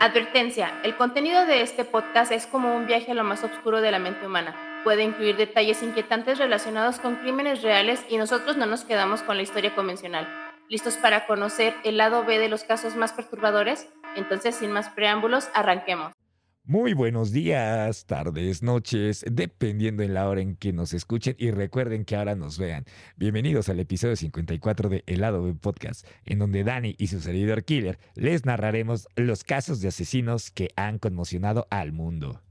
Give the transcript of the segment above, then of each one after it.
Advertencia, el contenido de este podcast es como un viaje a lo más oscuro de la mente humana. Puede incluir detalles inquietantes relacionados con crímenes reales y nosotros no nos quedamos con la historia convencional. ¿Listos para conocer el lado B de los casos más perturbadores? Entonces, sin más preámbulos, arranquemos. Muy buenos días, tardes, noches, dependiendo en la hora en que nos escuchen y recuerden que ahora nos vean. Bienvenidos al episodio 54 de El lado B Podcast, en donde Dani y su servidor Killer les narraremos los casos de asesinos que han conmocionado al mundo.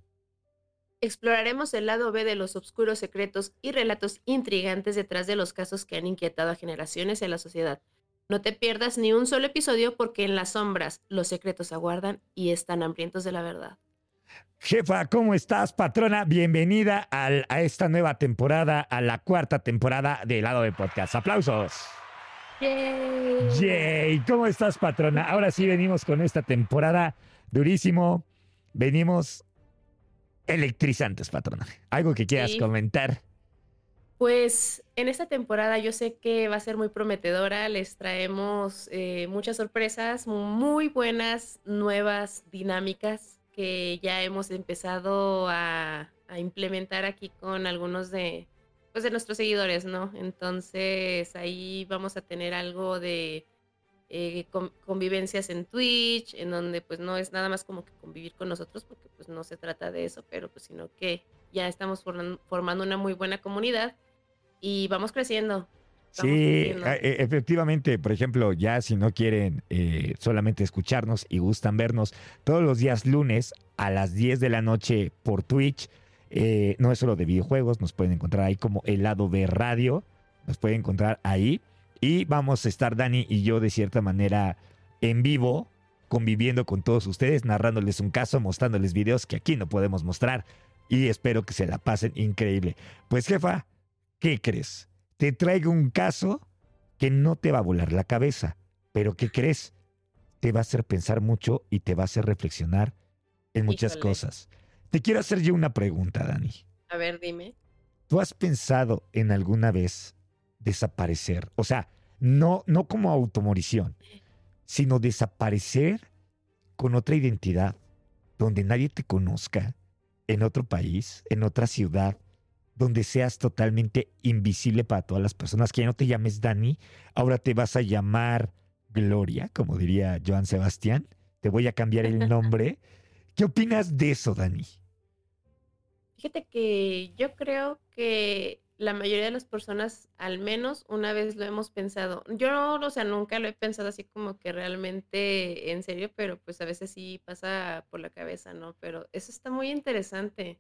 Exploraremos el lado B de los oscuros secretos y relatos intrigantes detrás de los casos que han inquietado a generaciones en la sociedad. No te pierdas ni un solo episodio porque en las sombras los secretos aguardan y están hambrientos de la verdad. Jefa, ¿cómo estás, patrona? Bienvenida a esta nueva temporada, a la cuarta temporada de Lado de Podcast. Aplausos. Yay. Yay. ¿Cómo estás, patrona? Ahora sí venimos con esta temporada durísimo. Venimos electrizantes, patrona. ¿Algo que quieras Sí. comentar? Pues en esta temporada yo sé que va a ser muy prometedora. Les traemos eh, muchas sorpresas, muy buenas, nuevas dinámicas que ya hemos empezado a, implementar aquí con algunos de, pues, de nuestros seguidores, ¿no? Entonces ahí vamos a tener algo de eh, con- convivencias en Twitch, en donde pues no es nada más como que convivir con nosotros, porque pues no se trata de eso, pero pues sino que ya estamos forman- formando una muy buena comunidad y vamos creciendo. Sí, creciendo. eh, efectivamente, por ejemplo, ya si no quieren eh, solamente escucharnos y gustan vernos todos los días lunes a las 10 de la noche por Twitch, eh, no es solo de videojuegos, nos pueden encontrar ahí como el lado B Radio, nos pueden encontrar ahí y vamos a estar Dani y yo de cierta manera en vivo, conviviendo con todos ustedes, narrándoles un caso, mostrándoles videos que aquí no podemos mostrar y espero que se la pasen increíble. Pues jefa, ¿qué crees? Te traigo un caso que no te va a volar la cabeza, pero ¿qué crees? Te va a hacer pensar mucho y te va a hacer reflexionar en muchas Híjole. cosas. Te quiero hacer yo una pregunta, Dani. A ver, dime. ¿Tú has pensado en alguna vez desaparecer? O sea, no, no como automorición, sino desaparecer con otra identidad, donde nadie te conozca, en otro país, en otra ciudad, donde seas totalmente invisible para todas las personas, que ya no te llames Dani, ahora te vas a llamar Gloria, como diría Joan Sebastián, te voy a cambiar el nombre. ¿Qué opinas de eso, Dani? Fíjate que yo creo que la mayoría de las personas al menos una vez lo hemos pensado. Yo, o sea, nunca lo he pensado así como que realmente en serio, pero pues a veces sí pasa por la cabeza, ¿no? Pero eso está muy interesante.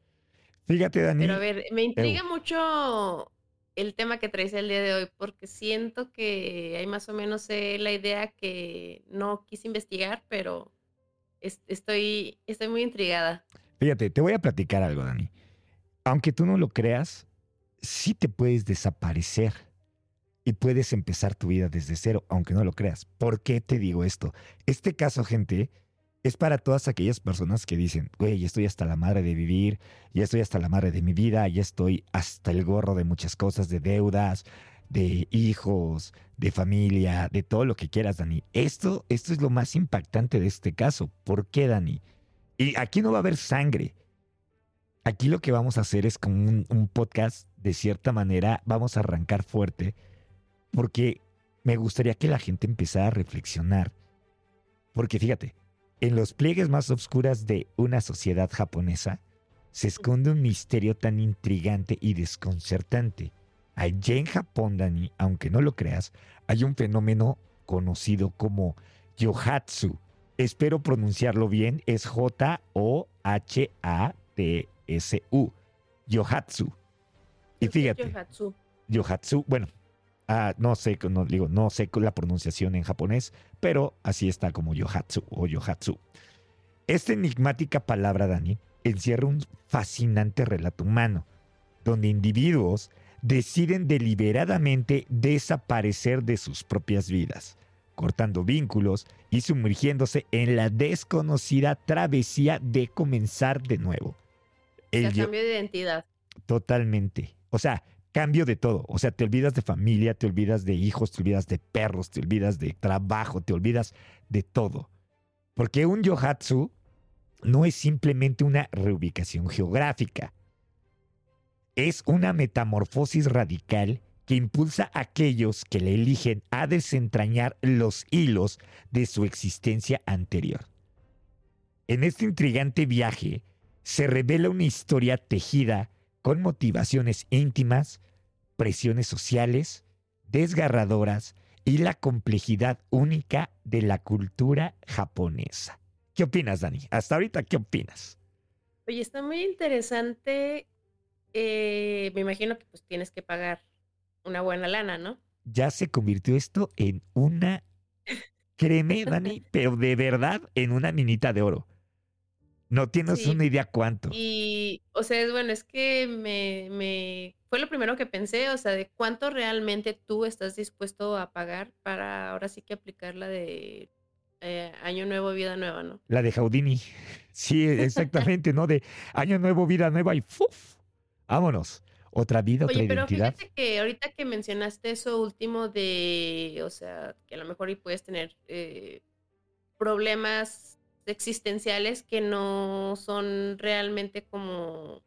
Fíjate, Dani. Pero a ver, me intriga mucho el tema que traes el día de hoy, porque siento que hay más o menos eh, la idea que no quise investigar, pero es- estoy, estoy muy intrigada. Fíjate, te voy a platicar algo, Dani. Aunque tú no lo creas, sí te puedes desaparecer y puedes empezar tu vida desde cero, aunque no lo creas. ¿Por qué te digo esto? Este caso, gente, es para todas aquellas personas que dicen, güey, estoy hasta la madre de vivir, ya estoy hasta la madre de mi vida, ya estoy hasta el gorro de muchas cosas, de deudas, de hijos, de familia, de todo lo que quieras, Dani. Esto, esto es lo más impactante de este caso. ¿Por qué, Dani? Y aquí no va a haber sangre. Aquí lo que vamos a hacer es como un podcast, de cierta manera, vamos a arrancar fuerte, porque me gustaría que la gente empezara a reflexionar. Porque fíjate, en los pliegues más oscuras de una sociedad japonesa se esconde un misterio tan intrigante y desconcertante. Allá en Japón, Dani, aunque no lo creas, hay un fenómeno conocido como Yohatsu. Espero pronunciarlo bien, es J-O-H-A-T-S-U. Yohatsu. Y fíjate, Yohatsu. Yohatsu, bueno, ah, no sé, no digo, no sé la pronunciación en japonés, pero así está como Yohatsu o Yohatsu. Esta enigmática palabra, Dani, encierra un fascinante relato humano, donde individuos deciden deliberadamente desaparecer de sus propias vidas, cortando vínculos y sumergiéndose en la desconocida travesía de comenzar de nuevo. El cambio de identidad. Totalmente. O sea, cambio de todo. O sea, te olvidas de familia, te olvidas de hijos, te olvidas de perros, te olvidas de trabajo, te olvidas de todo. Porque un yohatsu no es simplemente una reubicación geográfica. Es una metamorfosis radical que impulsa a aquellos que le eligen a desentrañar los hilos de su existencia anterior. En este intrigante viaje se revela una historia tejida con motivaciones íntimas, presiones sociales, desgarradoras y la complejidad única de la cultura japonesa. ¿Qué opinas, Dani? Hasta ahorita, ¿qué opinas? Oye, está muy interesante. Eh, me imagino que pues tienes que pagar una buena lana, ¿no? Ya se convirtió esto en una, créeme, Dani, pero de verdad en una minita de oro. No tienes una idea cuánto. Y, o sea, es bueno, es que me, me, fue lo primero que pensé, o sea, de cuánto realmente tú estás dispuesto a pagar para ahora sí que aplicar la de eh, Año Nuevo, Vida Nueva, ¿no? La de Jaudini. Sí, exactamente, ¿no? De Año Nuevo, Vida Nueva y ¡fuf! Vámonos otra vida, otra Oye, pero fíjate que ahorita que mencionaste eso último de, o sea, que a lo mejor y puedes tener eh, problemas existenciales que no son realmente como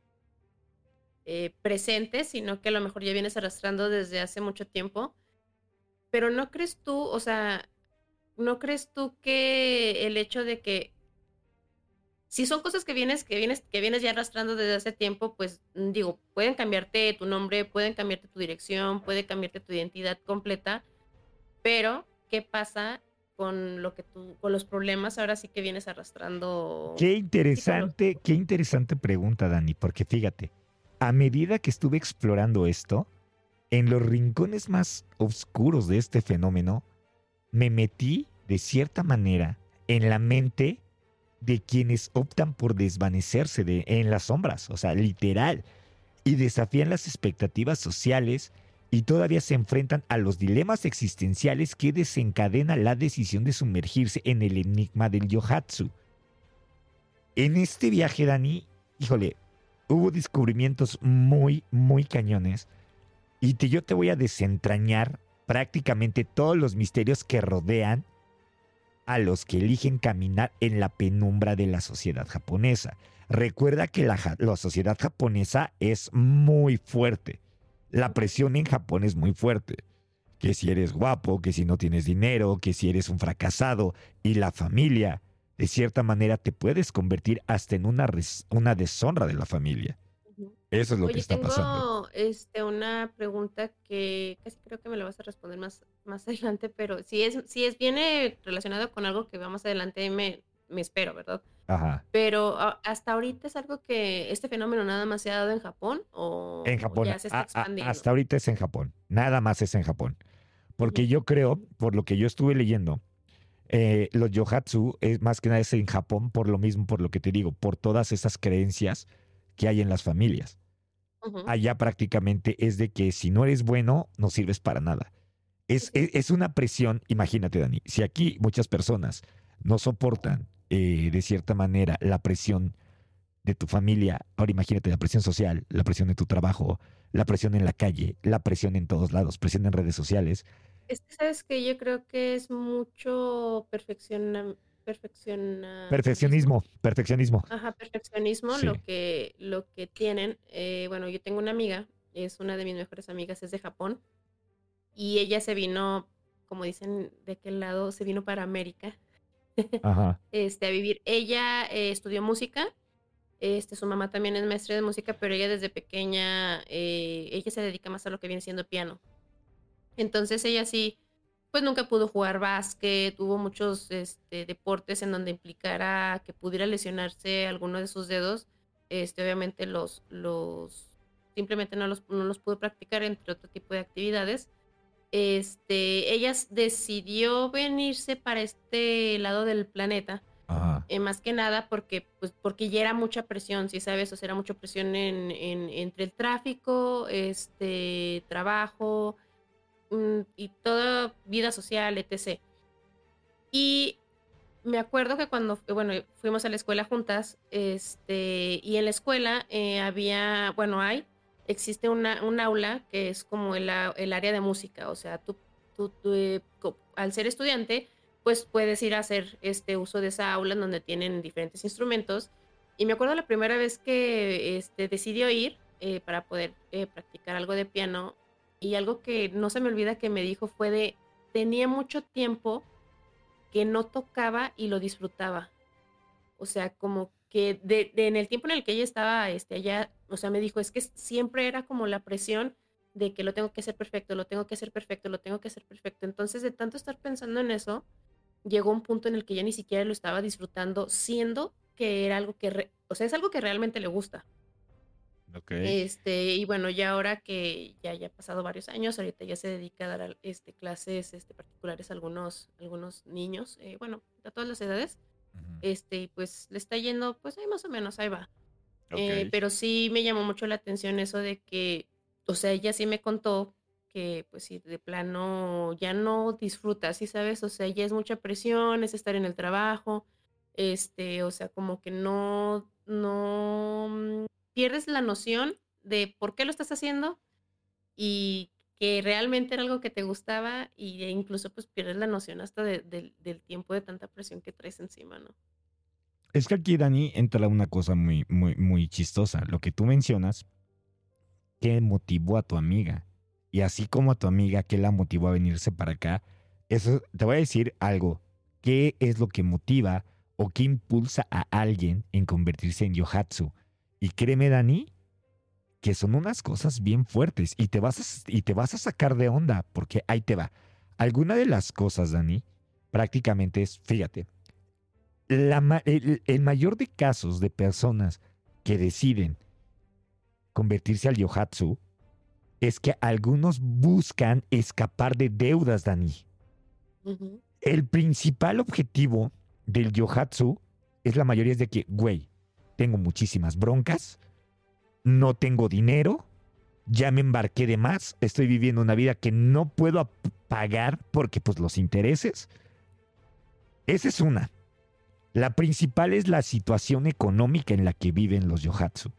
eh, presentes, sino que a lo mejor ya vienes arrastrando desde hace mucho tiempo. Pero no crees tú, o sea, ¿no crees tú que el hecho de que si son cosas que vienes, que vienes, que vienes ya arrastrando desde hace tiempo, pues mm, digo, pueden cambiarte tu nombre, pueden cambiarte tu dirección, puede cambiarte tu identidad completa, pero ¿qué pasa con lo que tú, con los problemas ahora sí que vienes arrastrando? Qué interesante, qué interesante pregunta, Dani, porque fíjate, a medida que estuve explorando esto, en los rincones más oscuros de este fenómeno, me metí de cierta manera en la mente de quienes optan por desvanecerse de, en las sombras, o sea, literal, y desafían las expectativas sociales y todavía se enfrentan a los dilemas existenciales que desencadena la decisión de sumergirse en el enigma del yohatsu. En este viaje, Dani, híjole, hubo descubrimientos muy, muy cañones y te, yo te voy a desentrañar prácticamente todos los misterios que rodean a los que eligen caminar en la penumbra de la sociedad japonesa. Recuerda que la, sociedad japonesa es muy fuerte. La presión en Japón es muy fuerte. Que si eres guapo, que si no tienes dinero, que si eres un fracasado y la familia, de cierta manera te puedes convertir hasta en una, una deshonra de la familia. Eso es lo que está tengo, pasando. Este, una pregunta que casi creo que me la vas a responder más, más adelante, pero si es, si es, viene relacionado con algo que va más adelante, me, me espero, ¿verdad? Ajá. Pero hasta ahorita es algo que este fenómeno nada más se ha dado en Japón o en Japón. ya se está expandiendo. hasta ahorita es en Japón. Nada más es en Japón. Porque yo creo, por lo que yo estuve leyendo, eh, los yohatsu es más que nada es en Japón por lo mismo, por lo que te digo, por todas esas creencias que hay en las familias. Allá prácticamente es de que si no eres bueno, no sirves para nada. Es, es, una presión, imagínate Dani, si aquí muchas personas no soportan eh, de cierta manera la presión de tu familia, ahora imagínate la presión social, la presión de tu trabajo, la presión en la calle, la presión en todos lados, presión en redes sociales. Es que sabes que yo creo que es mucho perfeccionamiento Perfeccionismo, perfeccionismo. Ajá, perfeccionismo, lo, que, lo que tienen. Eh, bueno, yo tengo una amiga, es una de mis mejores amigas, es de Japón, y ella se vino, como dicen, de aquel lado, se vino para América. Ajá. este, a vivir. Ella eh, estudió música, este, su mamá también es maestra de música, pero ella desde pequeña, eh, ella se dedica más a lo que viene siendo piano. Entonces ella sí pues nunca pudo jugar básquet, hubo muchos este, deportes en donde implicara que pudiera lesionarse alguno de sus dedos, este, obviamente los, los, simplemente no los, no los pudo practicar entre otro tipo de actividades. Este, ella decidió venirse para este lado del planeta, eh, más que nada porque, pues, porque ya era mucha presión, si sabes, o sea, era mucha presión en, en, entre el tráfico, este, trabajo, Mm, y toda vida social, etc. Y me acuerdo que cuando, bueno, fuimos a la escuela juntas, este, y en la escuela eh, había, bueno, hay, existe una, un aula que es como el, el área de música, o sea, tú, tú, eh, al ser estudiante, pues puedes ir a hacer este uso de esa aula donde tienen diferentes instrumentos. Y me acuerdo la primera vez que este, decidió ir eh, para poder eh, practicar algo de piano y algo que no se me olvida que me dijo fue de, tenía mucho tiempo que no tocaba y lo disfrutaba. O sea, como que de, en el tiempo en el que ella estaba este, allá, o sea, me dijo, es que siempre era como la presión de que lo tengo que hacer perfecto, lo tengo que hacer perfecto, lo tengo que hacer perfecto. Entonces, de tanto estar pensando en eso, llegó un punto en el que ya ni siquiera lo estaba disfrutando, siendo que era algo que, o sea, es algo que realmente le gusta. Este, y bueno, ya ahora que ya ha pasado varios años, ahorita ya se dedica a dar este, clases este, particulares a algunos, algunos niños, eh, bueno, a todas las edades. Este, pues le está yendo, pues ahí más o menos, ahí va. Eh, pero sí me llamó mucho la atención eso de que, o sea, ella sí me contó que, pues sí, de plano ya no disfruta, ¿sí sabes? O sea, ya es mucha presión, es estar en el trabajo, este, o sea, como que no, no mm, pierdes la noción de por qué lo estás haciendo y que realmente era algo que te gustaba y e incluso pues pierdes la noción hasta del tiempo de tanta presión que traes encima, ¿no? Es que aquí, Dani, entra una cosa muy, muy, muy chistosa. Lo que tú mencionas, ¿qué motivó a tu amiga? Y así como a tu amiga, ¿qué la motivó a venirse para acá? Eso, te voy a decir algo. ¿Qué es lo que motiva o qué impulsa a alguien en convertirse en yohatsu? Y créeme, Dani, que son unas cosas bien fuertes y te vas a, y te vas a sacar de onda, porque ahí te va. Alguna de las cosas, Dani, prácticamente es, fíjate, la, el, mayor de casos de personas que deciden convertirse al yohatsu es que algunos buscan escapar de deudas, Dani. El principal objetivo del yohatsu es la mayoría es de que, güey, tengo muchísimas broncas, no tengo dinero, ya me embarqué de más, estoy viviendo una vida que no puedo pagar porque pues los intereses. Esa es una. La principal es la situación económica en la que viven los yohatsu.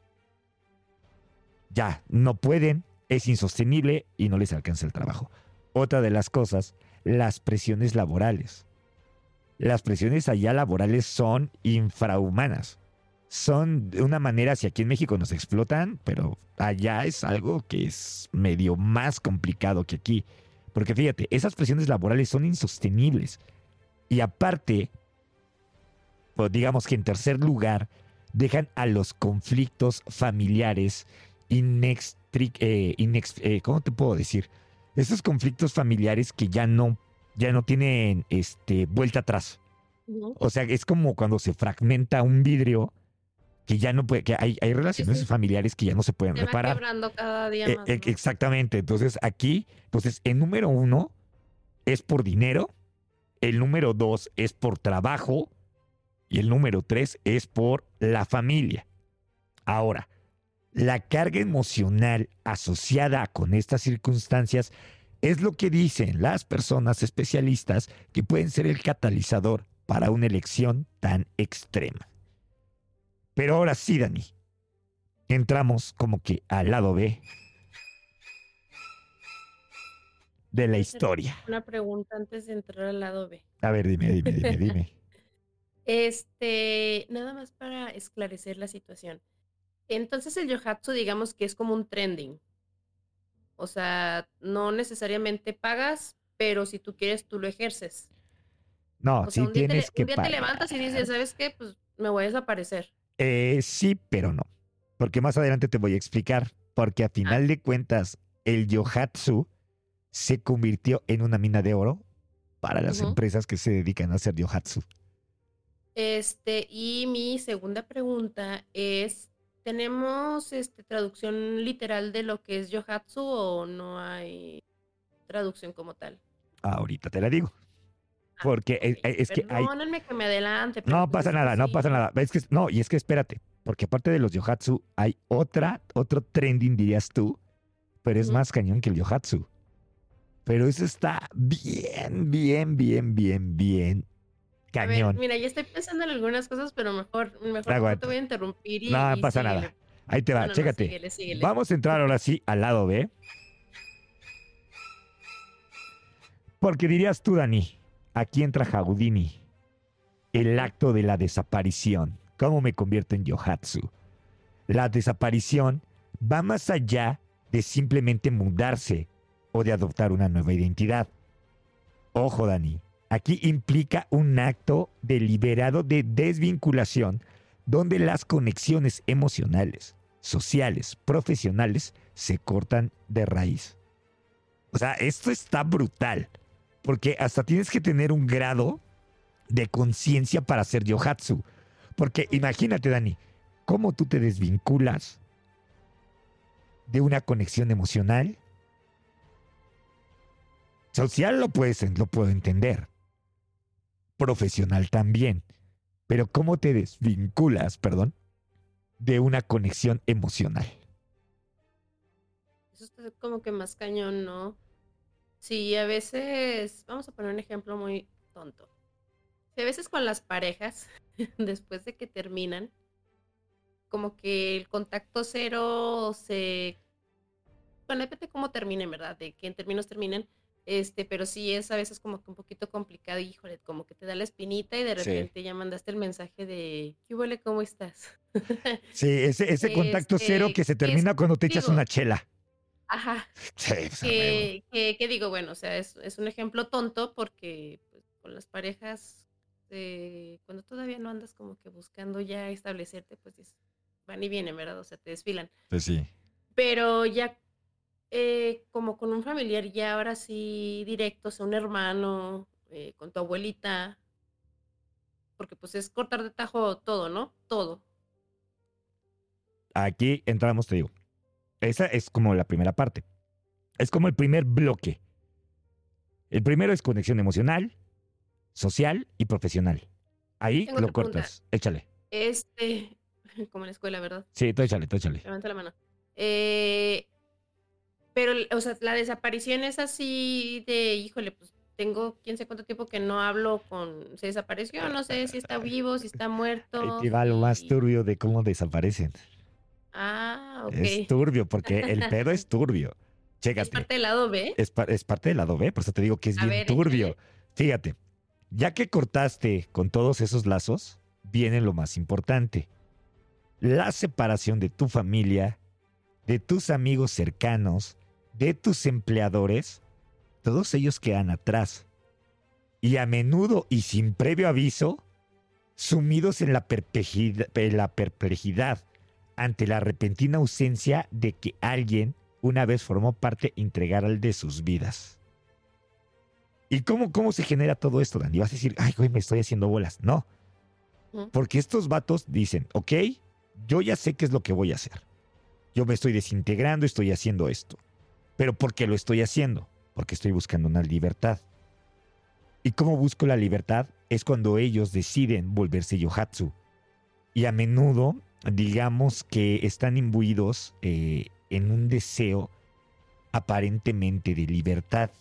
Ya, no pueden, es insostenible y no les alcanza el trabajo. Otra de las cosas, las presiones laborales. Las presiones allá laborales son infrahumanas son de una manera, si aquí en México nos explotan, pero allá es algo que es medio más complicado que aquí. Porque fíjate, esas presiones laborales son insostenibles. Y aparte, pues digamos que en tercer lugar, dejan a los conflictos familiares inextric, eh, eh, ¿cómo te puedo decir? Esos conflictos familiares que ya no, ya no tienen este, vuelta atrás. O sea, es como cuando se fragmenta un vidrio que ya no puede, que hay, hay relaciones familiares que ya no se pueden se reparar. cada día e, más, e, Exactamente. Entonces, aquí, entonces, el número uno es por dinero, el número dos es por trabajo y el número tres es por la familia. Ahora, la carga emocional asociada con estas circunstancias es lo que dicen las personas especialistas que pueden ser el catalizador para una elección tan extrema. Pero ahora sí, Dani, entramos como que al lado B de la historia. Una pregunta antes de entrar al lado B. A ver, dime, dime, dime, dime. Este, nada más para esclarecer la situación. Entonces el yohatsu, digamos que es como un trending. O sea, no necesariamente pagas, pero si tú quieres, tú lo ejerces. No, si tienes que Un día te levantas y dices, ¿sabes qué? Pues me voy a desaparecer. Eh, sí, pero no. Porque más adelante te voy a explicar. Porque a ah. final de cuentas, el Yohatsu se convirtió en una mina de oro para las empresas que se dedican a hacer Yohatsu. Este, y mi segunda pregunta es: ¿tenemos este, traducción literal de lo que es Yohatsu o no hay traducción como tal? Ahorita te la digo. Porque es, que hay... que me adelante. No pasa nada, no pasa nada. Es que, no, y es que espérate, porque aparte de los yohatsu hay otra, otro trending, dirías tú, pero es más cañón que el yohatsu. Pero eso está bien, bien, bien, bien, bien cañón. mira, ya estoy pensando en algunas cosas, pero mejor, mejor no te voy a interrumpir. Y, no, pasa nada. Ahí te va, chécate. Vamos a entrar ahora sí al lado B. Porque dirías tú, Dani, aquí entra Houdini. El acto de la desaparición. ¿Cómo me convierto en Yohatsu? La desaparición va más allá de simplemente mudarse o de adoptar una nueva identidad. Ojo, Dani, aquí implica un acto deliberado de desvinculación donde las conexiones emocionales, sociales, profesionales se cortan de raíz. O sea, esto está brutal, porque hasta tienes que tener un grado de conciencia para hacer yohatsu. Porque imagínate, Dani, cómo tú te desvinculas de una conexión emocional. Social lo, puedes, lo puedo entender. Profesional también. Pero ¿cómo te desvinculas, perdón, de una conexión emocional? Eso está como que más cañón, ¿no? Sí, a veces, vamos a poner un ejemplo muy tonto. Si a veces con las parejas, después de que terminan, como que el contacto cero se... Bueno, depende de cómo terminen, ¿verdad? De que en términos terminen, este, pero sí es a veces como que un poquito complicado, híjole, como que te da la espinita y de repente ya mandaste el mensaje de, ¿qué huele? ¿Cómo estás? Sí, ese, ese contacto cero este, que se termina cuando te echas una chela. Ajá. Sí, pues, que, digo, bueno, o sea, es, un ejemplo tonto porque pues, con las parejas, eh, cuando todavía no andas como que buscando ya establecerte, pues van y vienen, ¿verdad? O sea, te desfilan. Pues sí. Pero ya eh, como con un familiar, ya ahora sí directo, o sea, un hermano, eh, con tu abuelita, porque pues es cortar de tajo todo, ¿no? Todo. Aquí entramos, te digo. Esa es como la primera parte. Es como el primer bloque. El primero es conexión emocional, social y profesional. Ahí lo cortas. Échale. Este, como en la escuela, ¿verdad? Sí, tú échale, tú échale. Levanta la mano. Eh, pero, o sea, la desaparición es así de, híjole, pues tengo quién sé cuánto tiempo que no hablo con, se desapareció, no sé si está vivo, si está muerto. Ahí te va lo más turbio de cómo desaparecen. Ah, ok. Es turbio, porque el pedo es turbio. Chécate. Es parte del lado B. Es, parte del lado B, por eso te digo que es bien turbio. Fíjate, ya que cortaste con todos esos lazos, viene lo más importante. La separación de tu familia, de tus amigos cercanos, de tus empleadores, todos ellos quedan atrás. Y a menudo y sin previo aviso, sumidos en la perplejidad ante la repentina ausencia de que alguien una vez formó parte integral de sus vidas. ¿Y cómo, cómo se genera todo esto, Dani? Vas a decir, ay, güey, me estoy haciendo bolas. No. Porque estos vatos dicen, ok, yo ya sé qué es lo que voy a hacer. Yo me estoy desintegrando, estoy haciendo esto. Pero ¿por qué lo estoy haciendo? Porque estoy buscando una libertad. ¿Y cómo busco la libertad? Es cuando ellos deciden volverse yohatsu. Y a menudo digamos que están imbuidos eh, en un deseo aparentemente de libertad,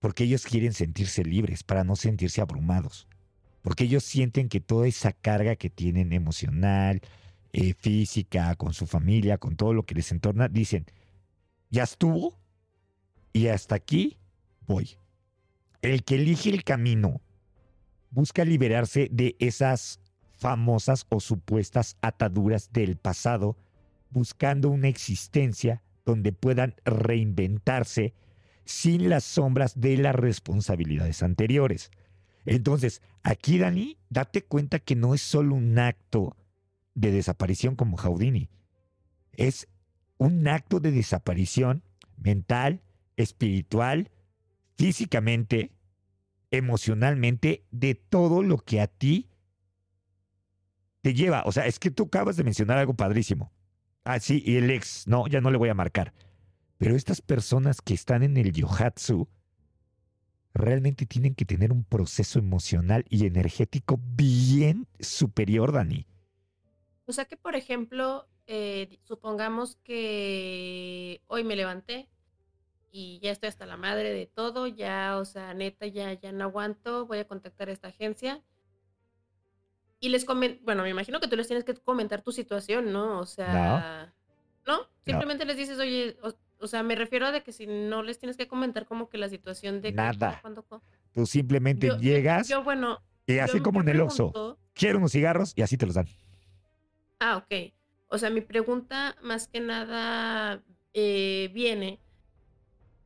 porque ellos quieren sentirse libres para no sentirse abrumados, porque ellos sienten que toda esa carga que tienen emocional, eh, física, con su familia, con todo lo que les entorna, dicen, ya estuvo y hasta aquí voy. El que elige el camino busca liberarse de esas famosas o supuestas ataduras del pasado, buscando una existencia donde puedan reinventarse sin las sombras de las responsabilidades anteriores. Entonces, aquí, Dani, date cuenta que no es solo un acto de desaparición como Houdini, es un acto de desaparición mental, espiritual, físicamente, emocionalmente, de todo lo que a ti te lleva. O sea, es que tú acabas de mencionar algo padrísimo. Ah, sí, y el ex, no, ya no le voy a marcar. Pero estas personas que están en el yohatsu realmente tienen que tener un proceso emocional y energético bien superior, Dani. O sea que, por ejemplo, eh, supongamos que hoy me levanté y ya estoy hasta la madre de todo, ya, o sea, neta, ya, ya no aguanto, voy a contactar a esta agencia y les comento, bueno, me imagino que tú les tienes que comentar tu situación, ¿no? O sea, ¿no? Simplemente les dices, oye, o, sea, me refiero a de que si no les tienes que comentar como que la situación de... Nada. Tú simplemente Yo- yo- llegas Yo, bueno, y yo- así como en el Oxxo, quiero unos cigarros y así te los dan. Ah, ok. O sea, mi pregunta más que nada eh, viene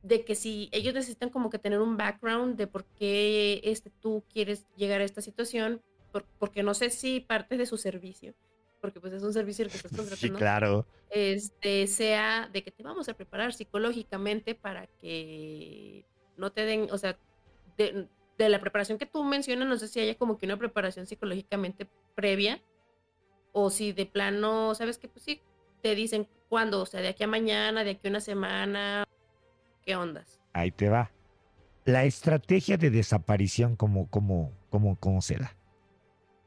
de que si ellos necesitan como que tener un background de por qué este, tú quieres llegar a esta situación, por- porque no sé si parte de su servicio, porque pues es un servicio el que estás Sí, contratando, claro. este, sea de que te vamos a preparar psicológicamente para que no te den, o sea, de, de la preparación que tú mencionas, no sé si haya como que una preparación psicológicamente previa o si de plano, sabes que pues sí, te dicen cuándo, o sea, de aquí a mañana, de aquí a una semana, ¿qué ondas? Ahí te va. La estrategia de desaparición, como, como, como, cómo se da?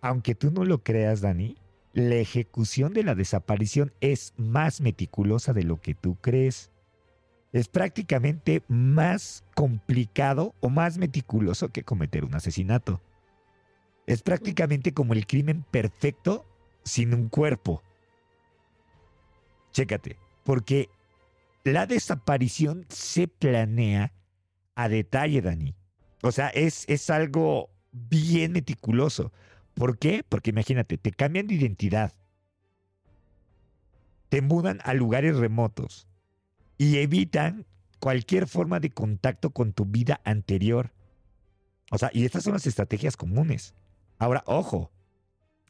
Aunque tú no lo creas, Dani, la ejecución de la desaparición es más meticulosa de lo que tú crees. Es prácticamente más complicado o más meticuloso que cometer un asesinato. Es prácticamente como el crimen perfecto sin un cuerpo. Chécate, porque la desaparición se planea a detalle, Dani. O sea, es, es algo bien meticuloso. ¿Por qué? Porque imagínate, te cambian de identidad, te mudan a lugares remotos y evitan cualquier forma de contacto con tu vida anterior. O sea, y estas son las estrategias comunes. Ahora, ojo,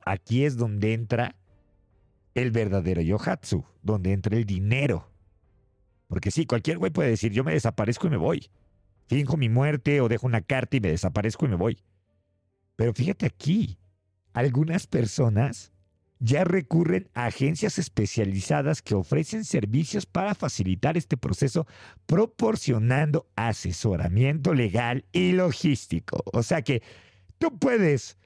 aquí es donde entra el verdadero yohatsu, donde entra el dinero. Porque sí, cualquier güey puede decir, yo me desaparezco y me voy. Finjo mi muerte o dejo una carta y me desaparezco y me voy. Pero fíjate aquí, algunas personas ya recurren a agencias especializadas que ofrecen servicios para facilitar este proceso, proporcionando asesoramiento legal y logístico. O sea que tú puedes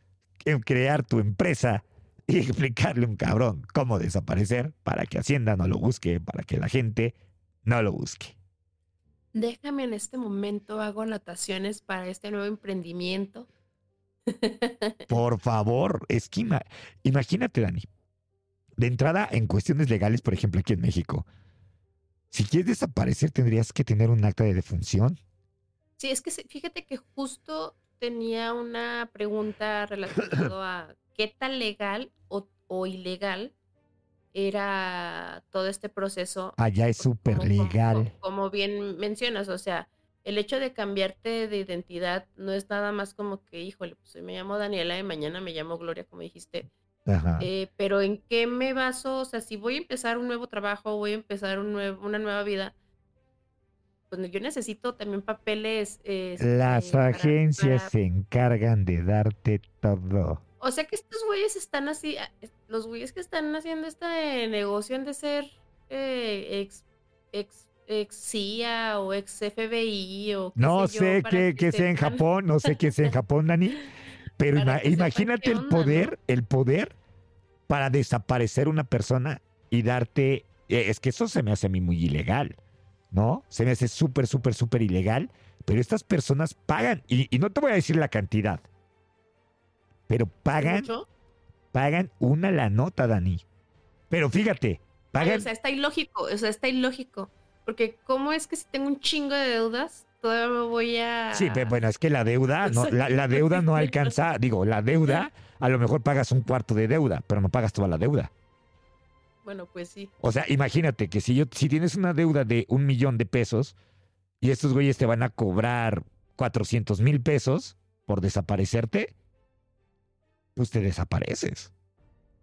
eh, crear tu empresa y explicarle a un cabrón cómo desaparecer para que Hacienda no lo busque, para que la gente no lo busque. Déjame en este momento, hago anotaciones para este nuevo emprendimiento. Por favor, es que ima- imagínate, Dani. De entrada, en cuestiones legales, por ejemplo, aquí en México, si quieres desaparecer, tendrías que tener un acta de defunción. Sí, es que fíjate que justo tenía una pregunta relacionada a qué tan legal o, o ilegal era todo este proceso. Allá es súper como- como- legal. Como, bien mencionas, o sea, el hecho de cambiarte de identidad no es nada más como que, híjole, pues hoy me llamo Daniela y mañana me llamo Gloria, como dijiste. Ajá. Eh, pero ¿en qué me baso? O sea, si voy a empezar un nuevo trabajo, voy a empezar un nuevo, una nueva vida, pues yo necesito también papeles. este, Las para- agencias para- se encargan de darte todo. O sea que estos güeyes están así, ah, los güeyes que están haciendo este negocio han de ser eh, ex, ex, ex CIA o ex FBI o qué No sé qué, que sea en. Japón, no sé qué sea en Japón, Dani, pero ima- imagínate el poder, el poder para desaparecer una persona y darte, eh, es que eso se me hace a mí muy ilegal, ¿no? Se me hace súper, súper, súper ilegal, pero estas personas pagan, y, y no te voy a decir la cantidad, pero pagan, ¿Mucho? pagan una la nota, Dani. Pero fíjate, Ay, pagan, o sea, está ilógico, o sea, está ilógico. Porque ¿cómo es que si tengo un chingo de deudas, todavía me voy a... Sí, pero bueno, es que la deuda, no, la, la deuda no alcanza, digo, la deuda, a lo mejor pagas un cuarto de deuda, pero no pagas toda la deuda. Bueno, pues sí. O sea, imagínate que si yo, si tienes una deuda de un millón de pesos y estos güeyes te van a cobrar 400 mil pesos por desaparecerte, pues te desapareces.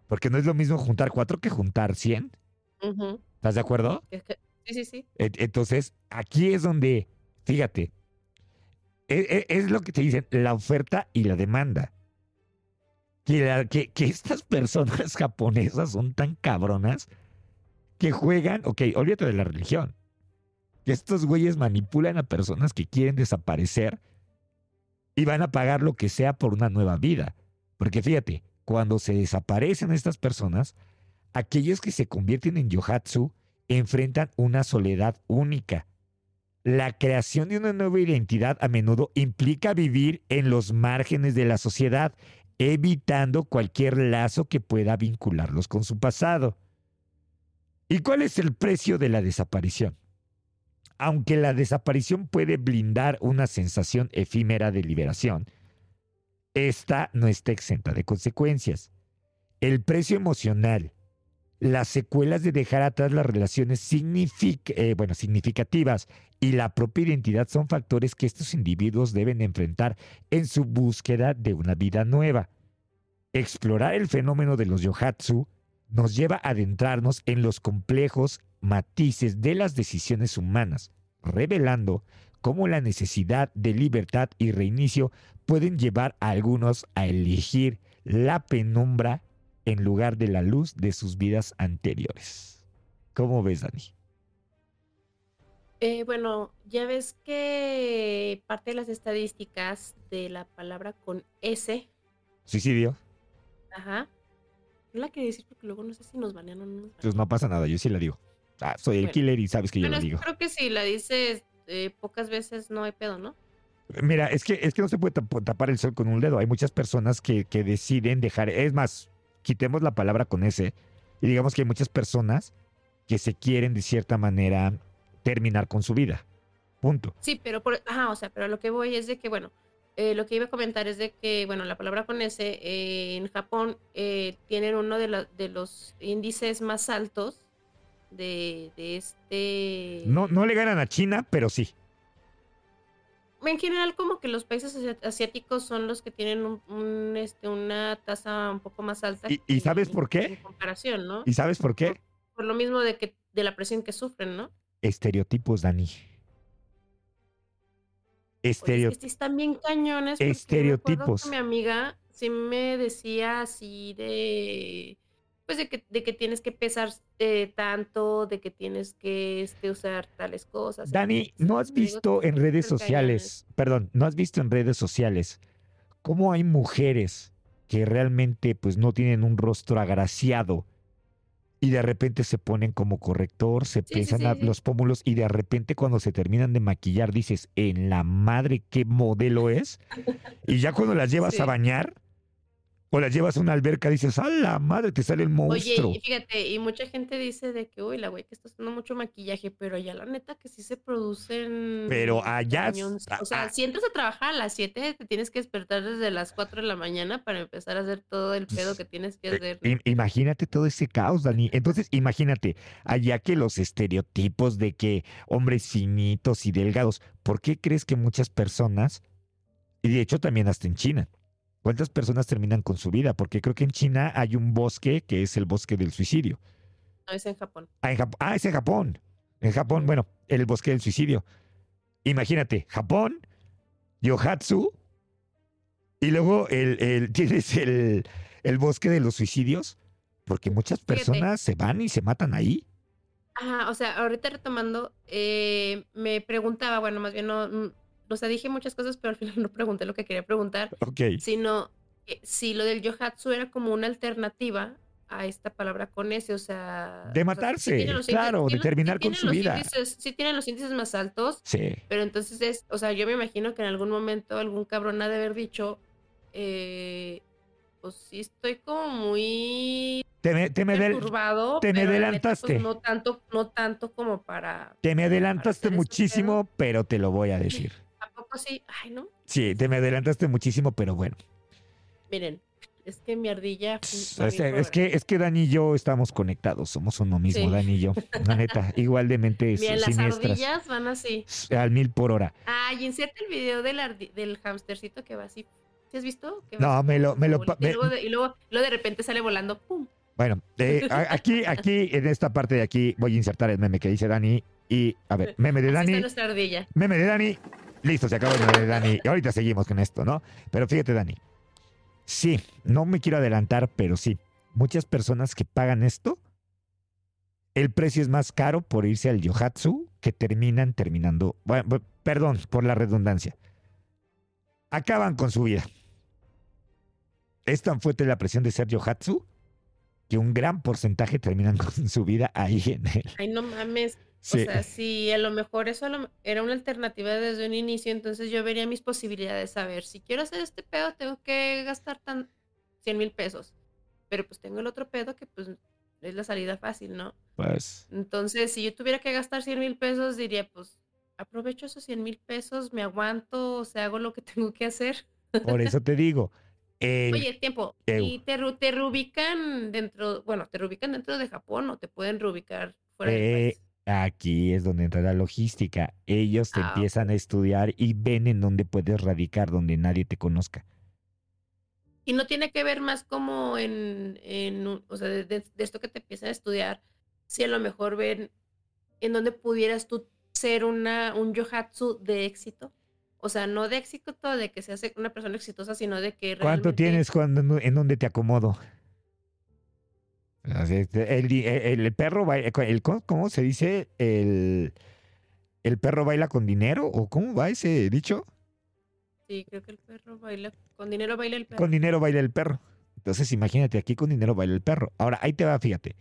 Porque no es lo mismo juntar cuatro que juntar 100. Ujú. ¿Estás de acuerdo? Es que- Entonces, aquí es donde, fíjate, e- e- es, lo que te dicen, la oferta y la demanda. Que estas personas japonesas son tan cabronas que juegan, ok, olvídate de la religión, que estos güeyes manipulan a personas que quieren desaparecer y van a pagar lo que sea por una nueva vida. Porque fíjate, cuando se desaparecen estas personas, aquellos que se convierten en yohatsu enfrentan una soledad única. La creación de una nueva identidad a menudo implica vivir en los márgenes de la sociedad, evitando cualquier lazo que pueda vincularlos con su pasado. ¿Y cuál es el precio de la desaparición? aunque la desaparición puede blindar una sensación efímera de liberación, esta no está exenta de consecuencias. El precio emocional, las secuelas de dejar atrás las relaciones eh, bueno, significativas y la propia identidad son factores que estos individuos deben enfrentar en su búsqueda de una vida nueva. Explorar el fenómeno de los yohatsu nos lleva a adentrarnos en los complejos matices de las decisiones humanas, revelando cómo la necesidad de libertad y reinicio pueden llevar a algunos a elegir la penumbra en lugar de la luz de sus vidas anteriores. ¿Cómo ves, Dani? Eh, bueno, ya ves que parte de las estadísticas de la palabra con S. Suicidio. Ajá. No la quería decir porque luego no sé si nos banean o no nos Pues no pasa nada, yo sí la digo. Ah, soy el killer y sabes que yo la digo. Creo que si la dices eh, pocas veces no hay pedo, ¿no? Mira, es que, es que no se puede tapar el sol con un dedo. Hay muchas personas que, que deciden dejar. Es más, quitemos la palabra con ese y digamos que hay muchas personas que se quieren de cierta manera terminar con su vida. Punto. Sí, pero por, ajá, o sea, pero lo que voy es de que, bueno, eh, lo que iba a comentar es de que, bueno, la palabra con ese eh, en Japón eh, tienen uno de, de, los índices más altos de, de, este... No, no le ganan a China, pero sí en general como que los países asiáticos son los que tienen un, este, una tasa un poco más alta. ¿Y, sabes por qué? En comparación, ¿no? ¿Y sabes por qué? Por, lo mismo de que de la presión que sufren, ¿no? Estereotipos, Dani. Estereotipos. están bien cañones. Estereotipos. mi amiga sí me decía así de pues de que, de que tienes que pesar eh, tanto, de que tienes que este, usar tales cosas. Dani, ¿no has visto en redes sociales, perdón, no has visto en redes sociales cómo hay mujeres que realmente pues no tienen un rostro agraciado y de repente se ponen como corrector, se pesan los pómulos y de repente cuando se terminan de maquillar dices, en la madre qué modelo es. y ya cuando las llevas a bañar, o las llevas a una alberca, dices, ¡a la madre! Te sale el monstruo. Oye, y fíjate, y mucha gente dice de que, uy, la güey que está haciendo mucho maquillaje, pero allá la neta que sí se producen. Pero allá. O sea, si entras a trabajar a las 7, te tienes que despertar desde las 4 de la mañana para empezar a hacer todo el pedo que tienes que eh, hacer. Imagínate todo ese caos, Dani. Entonces, imagínate, allá que los estereotipos de que hombres finitos y delgados, ¿por qué crees que muchas personas, y de hecho también hasta en China, ¿Cuántas personas terminan con su vida? Porque creo que en China hay un bosque que es el bosque del suicidio. No, es en Japón. Ah, ah es en Japón. En Japón, bueno, el bosque del suicidio. Imagínate, Japón, Yohatsu, y luego el, tienes el, bosque de los suicidios, porque muchas personas se van y se matan ahí. Ajá, o sea, ahorita retomando, eh, me preguntaba, bueno, más bien no, o sea, dije muchas cosas, pero al final no pregunté lo que quería preguntar. Ok. Sino si lo del yohatsu era como una alternativa a esta palabra con ese, o sea... De matarse, claro, de terminar con su vida. sí tienen los índices más altos. Sí. Pero entonces es, o sea, yo me imagino que en algún momento algún cabrón ha de haber dicho, eh, pues sí estoy como muy te me, te me, te me adelantaste. Pues, no tanto, no tanto como para. Te me adelantaste muchísimo, pero te lo voy a decir. Sí, Ay, ¿no? Sí, te me adelantaste muchísimo, pero bueno. Miren, es que mi ardilla. Es, que, es que Dani y yo estamos conectados, somos uno mismo, Dani y yo. La neta, igual de mente Bien, las ardillas van así. Al mil por hora. Ah, y inserta el video del, del hamstercito que va así. ¿Sí has visto? no, me lo. Me lo y, luego de, y luego, de repente sale volando, ¡pum! Bueno, eh, aquí, aquí, en esta parte de aquí, voy a insertar el meme que dice Dani. Y, a ver, meme de Dani. nuestra ardilla. Meme de Dani. Listo, se acabó de Dani. Ahorita seguimos con esto, ¿no? Pero fíjate, Dani. Sí, no me quiero adelantar, pero sí. Muchas personas que pagan esto, el precio es más caro por irse al Yohatsu que terminan terminando. Bueno, perdón por la redundancia. Acaban con su vida. Es tan fuerte la presión de ser Yohatsu que un gran porcentaje terminan con su vida ahí en él. Ay, no mames. O sea, si a lo mejor eso era una alternativa desde un inicio, entonces yo vería mis posibilidades. A ver, si quiero hacer este pedo, tengo que gastar tan 100 mil pesos. Pero pues tengo el otro pedo que pues es la salida fácil, ¿no? Pues. Entonces, si yo tuviera que gastar 100 mil pesos, diría, pues aprovecho esos 100 mil pesos, me aguanto, o sea, hago lo que tengo que hacer. Por eso te digo. Oye, tiempo. ¿Y te, te reubican dentro, bueno, te reubican dentro de Japón o te pueden reubicar fuera del eh, país? Aquí es donde entra la logística. Ellos te Ah, empiezan a estudiar y ven en dónde puedes radicar, donde nadie te conozca. Y no tiene que ver más como en, en o sea, de, de- de esto que te empiezan a estudiar, si a lo mejor ven en dónde pudieras tú ser una, un yohatsu de éxito. O sea, no de éxito de que seas una persona exitosa, sino de que ¿Cuánto realmente tienes cuando, en dónde te acomodo? Es, El, di- el- el perro baila, el, ¿cómo se dice? El, ¿El perro baila con dinero? ¿O cómo va ese dicho? Sí, creo que el perro baila, con dinero baila el perro. Con dinero baila el perro. Entonces imagínate, aquí con dinero baila el perro. Ahora, ahí te va, fíjate.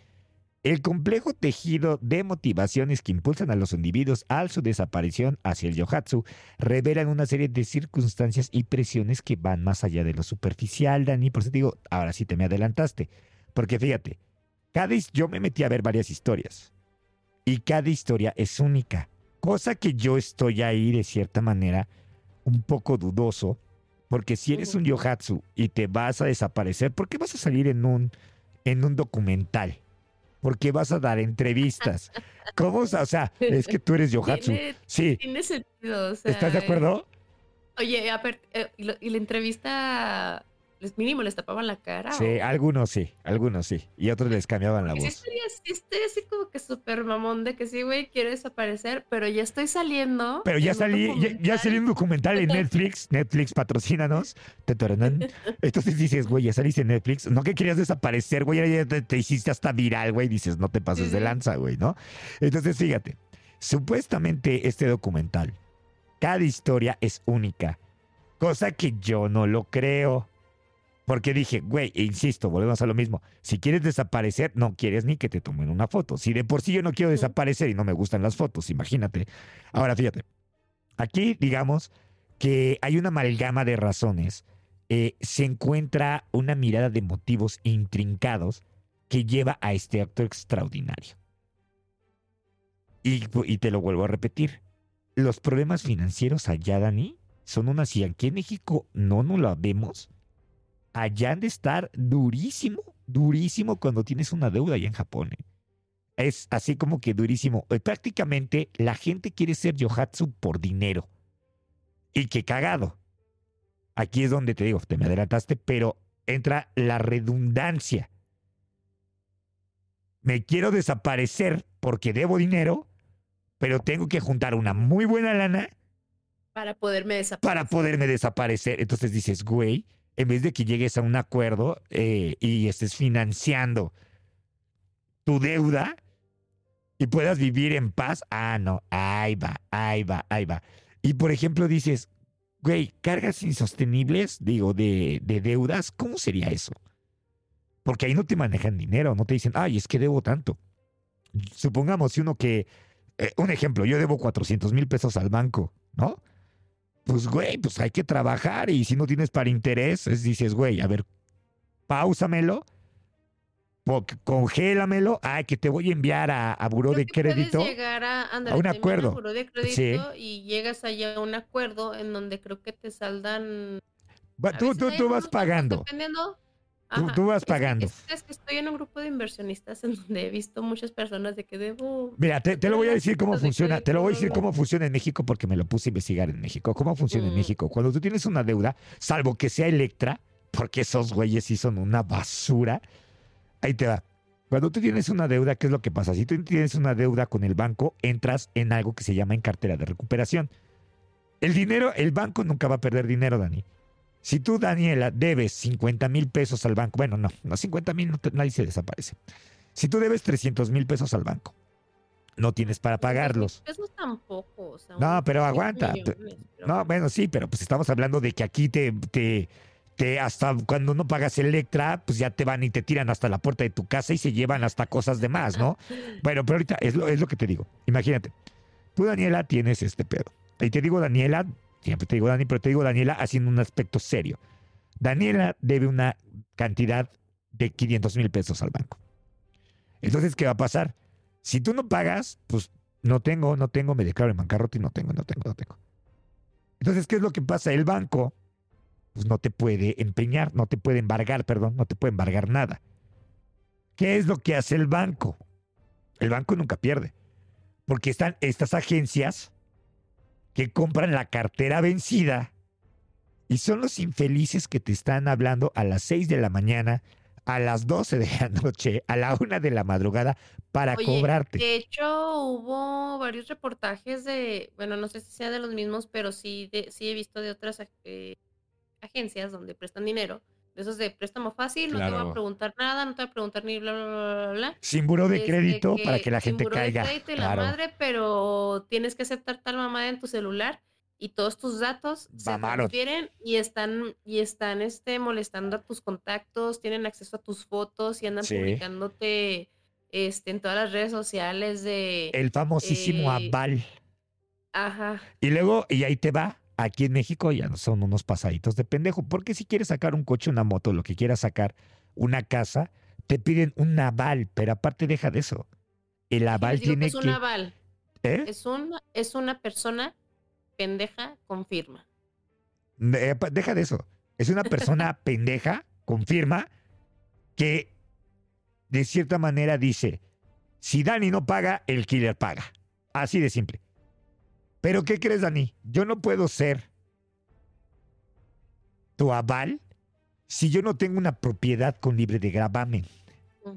El complejo tejido de motivaciones que impulsan a los individuos a su desaparición hacia el yohatsu revelan una serie de circunstancias y presiones que van más allá de lo superficial, Dani. Por eso te digo, ahora sí te me adelantaste. Porque fíjate, cada yo me metí a ver varias historias y cada historia es única. Cosa que yo estoy ahí de cierta manera un poco dudoso, porque si eres un yohatsu y te vas a desaparecer, ¿por qué vas a salir en un, en un documental? ¿Por qué vas a dar entrevistas? ¿Cómo? O sea, es que tú eres yohatsu. Tiene, Sí, tiene sentido, o sea, ¿estás de acuerdo? Oye, a ver, eh, y la entrevista, les mínimo les tapaban la cara. Sí, o- algunos sí, algunos sí. Y otros les cambiaban la sí voz. sí estaría así como que súper mamón de que sí, güey, quiero desaparecer, pero ya estoy saliendo. Pero ya salí, ya, ya salí un documental. en Netflix. Netflix, patrocínanos. Te. Entonces dices, güey, ya saliste en Netflix. No que querías desaparecer, güey, ya te, te hiciste hasta viral, güey. Dices, no te pases Sí, de lanza, güey, ¿no? Entonces, fíjate, supuestamente este documental, cada historia es única. Cosa que yo no lo creo. Porque dije, güey, e insisto, volvemos a lo mismo. Si quieres desaparecer, no quieres ni que te tomen una foto. Si de por sí yo no quiero desaparecer y no me gustan las fotos, imagínate. Ahora, fíjate. Aquí, digamos que hay una amalgama de razones. eh, se encuentra una mirada de motivos intrincados que lleva a este acto extraordinario. Y, y te lo vuelvo a repetir. Los problemas financieros allá, Dani, son unas y aquí en México no nos la vemos. Allá han de estar durísimo, durísimo cuando tienes una deuda allá en Japón. ¿eh? Es así como que durísimo. Eh, Prácticamente la gente quiere ser yohatsu por dinero. Y qué cagado. Aquí es donde te digo, te me adelantaste, pero entra la redundancia. Me quiero desaparecer porque debo dinero, pero tengo que juntar una muy buena lana Para poderme desaparecer. para poderme desaparecer. Entonces dices, güey, en vez de que llegues a un acuerdo eh, y estés financiando tu deuda y puedas vivir en paz, ah, no, ahí va, ahí va, ahí va. Y por ejemplo dices, güey, cargas insostenibles, digo, de, de deudas, ¿cómo sería eso? Porque ahí no te manejan dinero, no te dicen, ay, es que debo tanto. Supongamos si uno que, eh, un ejemplo, yo debo 400 mil pesos al banco, ¿no? Pues, güey, pues hay que trabajar y si no tienes para interés, es, dices, güey, a ver, pausamelo, congélamelo, ay, que te voy a enviar a, a buró Creo de que puedes crédito. llegar a, un acuerdo. buró de crédito y llegas allá a un acuerdo en donde creo que te saldan. Tú, tú, tú vas pagando. Dependiendo. Tú- vas pagando. Es, es que estoy en un grupo de inversionistas en donde he visto muchas personas de que debo. Mira, te, te lo voy a decir cómo funciona. Te lo voy a decir cómo funciona en México porque me lo puse a investigar en México. ¿Cómo funciona en. México? Cuando tú tienes una deuda, salvo que sea Electra, porque esos güeyes sí son una basura, ahí te va. Cuando tú tienes una deuda, ¿qué es lo que pasa? Si tú tienes una deuda con el banco, entras en algo que se llama en cartera de recuperación. El dinero, el banco nunca va a perder dinero, Dani. Si tú, Daniela, debes 50 mil pesos al banco, bueno, no, no 50 mil, nadie se desaparece. Si tú debes 300 mil pesos al banco, no tienes para pagarlos. Pesos tampoco. O sea, No, pero 100 aguanta, millones, pero- No, bueno, sí, pero pues estamos hablando de que aquí te, te, te hasta cuando no pagas Electra, pues ya te van y te tiran hasta la puerta de tu casa y se llevan hasta cosas de más, ¿no? Bueno, pero ahorita es lo, es lo que te digo. Imagínate, tú, Daniela, tienes este pedo. Y te digo, Daniela, siempre te digo Dani, pero te digo Daniela haciendo un aspecto serio. Daniela debe una cantidad de 500 mil pesos al banco. Entonces, ¿qué va a pasar? Si tú no pagas, pues No tengo, no tengo, me declaro en bancarrota y no tengo, no tengo, no tengo. Entonces, ¿qué es lo que pasa? El banco pues no te puede empeñar, no te puede embargar, perdón, no te puede embargar nada. ¿Qué es lo que hace el banco? El banco nunca pierde, porque están estas agencias que compran la cartera vencida y son los infelices que te están hablando a las 6 de la mañana, a las 12 de la noche, a la 1 de la madrugada para Oye, cobrarte. de hecho hubo varios reportajes de, bueno, no sé si sea de los mismos, pero sí, de, sí he visto de otras eh, agencias donde prestan dinero, de esos de préstamo fácil, no te Claro. a preguntar nada, no te voy a preguntar ni bla, bla, bla, bla. Sin buró de Este, crédito para que la sin gente de caiga. crédito y la Claro. madre, pero tienes que aceptar tal mamada en tu celular y todos tus datos se transfieren y están y están este molestando a tus contactos, tienen acceso a tus fotos y andan Sí. publicándote este en todas las redes sociales de El famosísimo eh, aval. ajá, Y luego, y ahí te va. Aquí en México ya son unos pasaditos de pendejo. Porque si quieres sacar un coche, una moto, lo que quieras sacar, una casa, te piden un aval. Pero aparte, deja de eso. El aval digo que tiene es un que. aval, ¿Eh? es una es una persona pendeja con firma. Pa- Deja de eso. Es una persona pendeja, confirma, que de cierta manera dice: si Dani no paga, el killer paga. Así de simple. Pero ¿qué crees, Dani? Yo no puedo ser tu aval si yo no tengo una propiedad con libre de gravamen. Mm.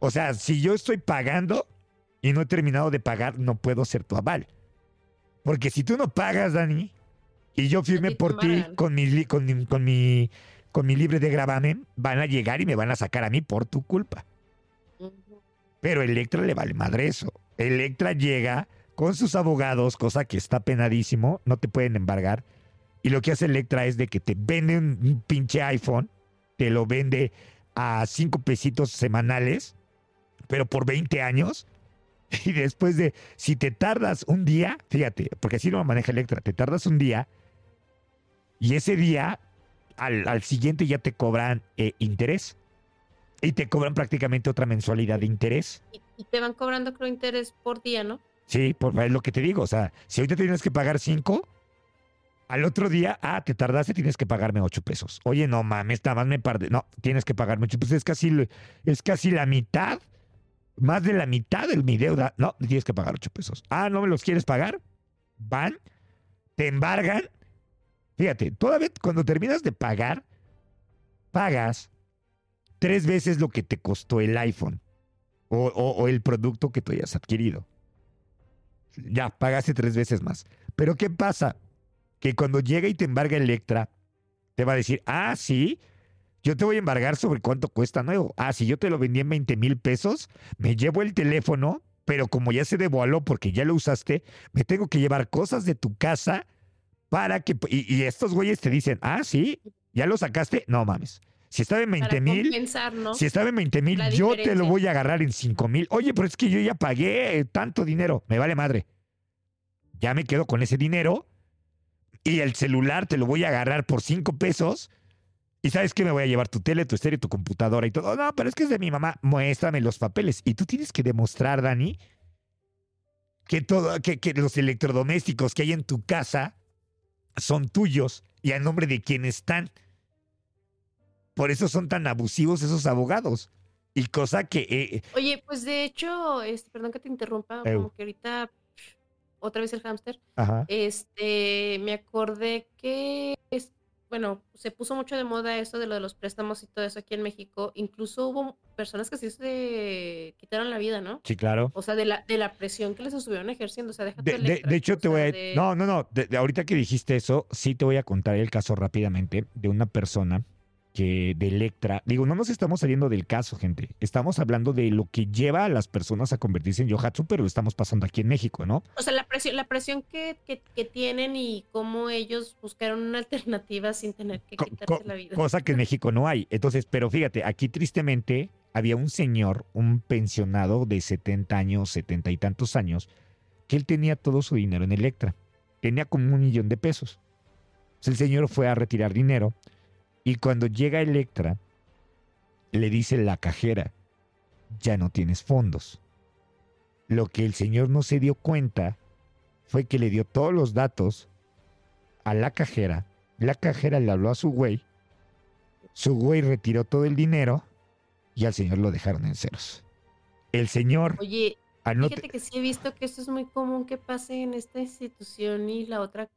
O sea, si yo estoy pagando y no he terminado de pagar, no puedo ser tu aval. Porque si tú no pagas, Dani, y yo firme por ti con mi, con, mi, con, mi, con mi libre de gravamen, van a llegar y me van a sacar a mí por tu culpa. Pero Electra le vale madre eso. Electra llega con sus abogados, cosa que está penadísimo, no te pueden embargar. Y lo que hace Electra es de que te vende un, un pinche iPhone, te lo vende a cinco pesitos semanales, pero por 20 años. Y después de, si te tardas un día, fíjate, porque así lo maneja Electra, te tardas un día y ese día, al, al siguiente ya te cobran eh, interés. Y te cobran prácticamente otra mensualidad de interés. Y, y te van cobrando creo interés por día, ¿no? Sí, por, es lo que te digo. O sea, si ahorita tienes que pagar cinco, al otro día, ah, te tardaste, tienes que pagarme ocho pesos. Oye, no mames, nada más me pardé. No, tienes que pagarme ocho pesos. Es casi, es casi la mitad, más de la mitad de mi deuda. No, tienes que pagar ocho pesos. Ah, ¿no me los quieres pagar? Van, te embargan. Fíjate, todavía cuando terminas de pagar, pagas tres veces lo que te costó el iPhone o el producto que tú hayas adquirido. Ya, pagaste tres veces más. Pero ¿qué pasa? Que cuando llega y te embarga Electra, te va a decir, ah, sí, yo te voy a embargar sobre cuánto cuesta nuevo. Ah, si yo te lo vendí en 20 mil pesos, me llevo el teléfono, pero como ya se devaluó porque ya lo usaste, me tengo que llevar cosas de tu casa para que... Y, y estos güeyes te dicen, ah, sí, ya lo sacaste. No mames. Si estaba en 20 Para mil, si estaba en 20 mil, yo te lo voy a agarrar en 5 mil. Oye, pero es que yo ya pagué tanto dinero. Me vale madre. Ya me quedo con ese dinero y el celular te lo voy a agarrar por 5 pesos. Y sabes que me voy a llevar tu tele, tu estéreo, tu computadora y todo. No, pero es que es de mi mamá. Muéstrame los papeles. Y tú tienes que demostrar, Dani, que, todo, que, que los electrodomésticos que hay en tu casa son tuyos y a nombre de quién están. Por eso son tan abusivos esos abogados. Y cosa que... eh, Oye, pues de hecho, este, perdón que te interrumpa, como que ahorita otra vez el hámster. ajá. Este, me acordé que es, bueno, se puso mucho de moda eso de lo de los préstamos y todo eso aquí en México. Incluso hubo personas que sí se quitaron la vida, ¿no? Sí, claro. O sea, de la, de la presión que les estuvieron ejerciendo. O sea, déjate De, de- de hecho, te voy a... No, no, no. de- de ahorita que dijiste eso, sí te voy a contar el caso rápidamente de una persona que de Electra... Digo, no nos estamos saliendo del caso, gente. Estamos hablando de lo que lleva a las personas a convertirse en Yohatsu, pero lo estamos pasando aquí en México, ¿no? O sea, la presión, la presión que, que, que tienen y cómo ellos buscaron una alternativa sin tener que Co- quitarse la vida. Cosa que en México no hay. Entonces, pero fíjate, aquí tristemente había un señor, un pensionado de 70 años, 70 y tantos años, que él tenía todo su dinero en Electra. Tenía como un millón de pesos. Entonces, el señor fue a retirar dinero y cuando llega Electra, le dice la cajera, ya no tienes fondos. lo que el señor no se dio cuenta fue que le dio todos los datos a la cajera. La cajera le habló a su güey. Su güey retiró todo el dinero y al señor lo dejaron en ceros. El señor. Oye, fíjate que sí he visto que esto es muy común que pase en esta institución y la otra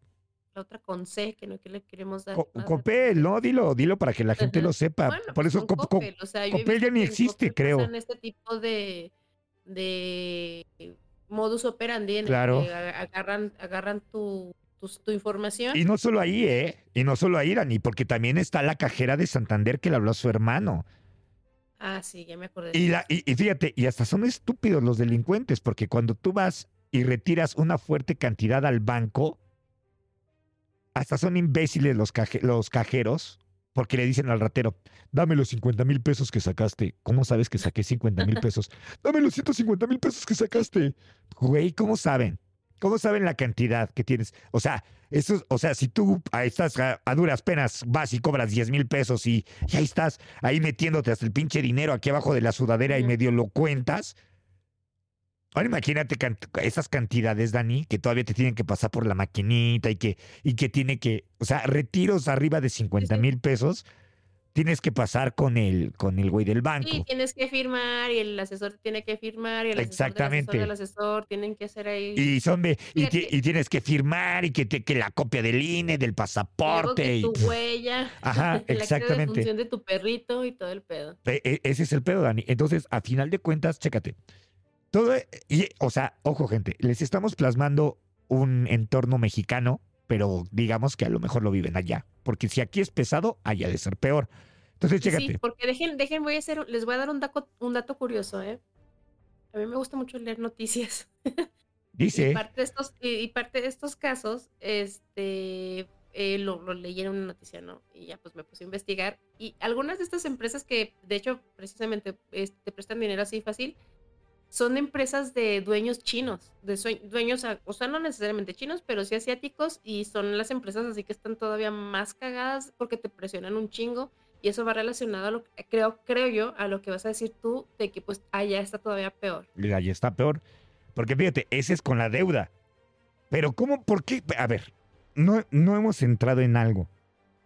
la otra con C, que no que le queremos dar. Copel, no, dilo, dilo para que la gente lo sepa. Por eso Copel, ya ni existe, creo. En este tipo de, de modus operandi en claro. el que agarran, agarran tu, tu, información. Y no solo ahí, ¿eh? Y no solo ahí, Dani, porque también está la cajera de Santander que le habló a su hermano. Ah, sí, ya me acordé. Y, la, y, y fíjate, y hasta son estúpidos los delincuentes, porque cuando tú vas y retiras una fuerte cantidad al banco, hasta son imbéciles los, los cajeros porque le dicen al ratero, dame los 50 mil pesos que sacaste. ¿Cómo sabes que saqué 50 mil pesos? dame los 150 mil pesos que sacaste. Güey, ¿cómo saben? ¿Cómo saben la cantidad que tienes? O sea, eso, o sea, si tú estás a, duras penas vas y cobras 10 mil pesos y, y, ahí estás ahí metiéndote hasta el pinche dinero aquí abajo de la sudadera y medio lo cuentas, Ahora imagínate esas cantidades, Dani, que todavía te tienen que pasar por la maquinita y que, y que tiene que, o sea, retiros arriba de 50 mil pesos, tienes que pasar con el, con el güey del banco. Sí, tienes que firmar y el asesor tiene que firmar y el Exactamente. asesor del asesor, tienen que hacer ahí. Y son de, y, tienes que firmar y que, te, que la copia del INE, del pasaporte. Y tu huella. Ajá, exactamente. La función de tu perrito y todo el pedo. E, e, ese es el pedo, Dani. Entonces, a final de cuentas, chécate todo, y, o sea, ojo gente, les estamos plasmando un entorno mexicano, pero digamos que a lo mejor lo viven allá. Porque si aquí es pesado, allá de ser peor. Entonces, chécate. Sí, porque dejen, dejen, voy a hacer, les voy a dar un dato, un dato curioso, ¿eh? A mí me gusta mucho leer noticias. Dice. y, parte de estos, y, parte de estos casos, este, eh, lo, lo, leí en una noticia, ¿no? Y ya pues me puse a investigar. Y algunas de estas empresas que, de hecho, precisamente te prestan dinero así fácil, son empresas de dueños chinos, de dueños, o sea, no necesariamente chinos, pero sí asiáticos, y son las empresas así que están todavía más cagadas porque te presionan un chingo, y eso va relacionado a lo que, creo, creo yo, a lo que vas a decir tú, de que pues allá está todavía peor. Y allá está peor, porque fíjate, ese es con la deuda. Pero ¿cómo, por qué? A ver, no, no hemos entrado en algo.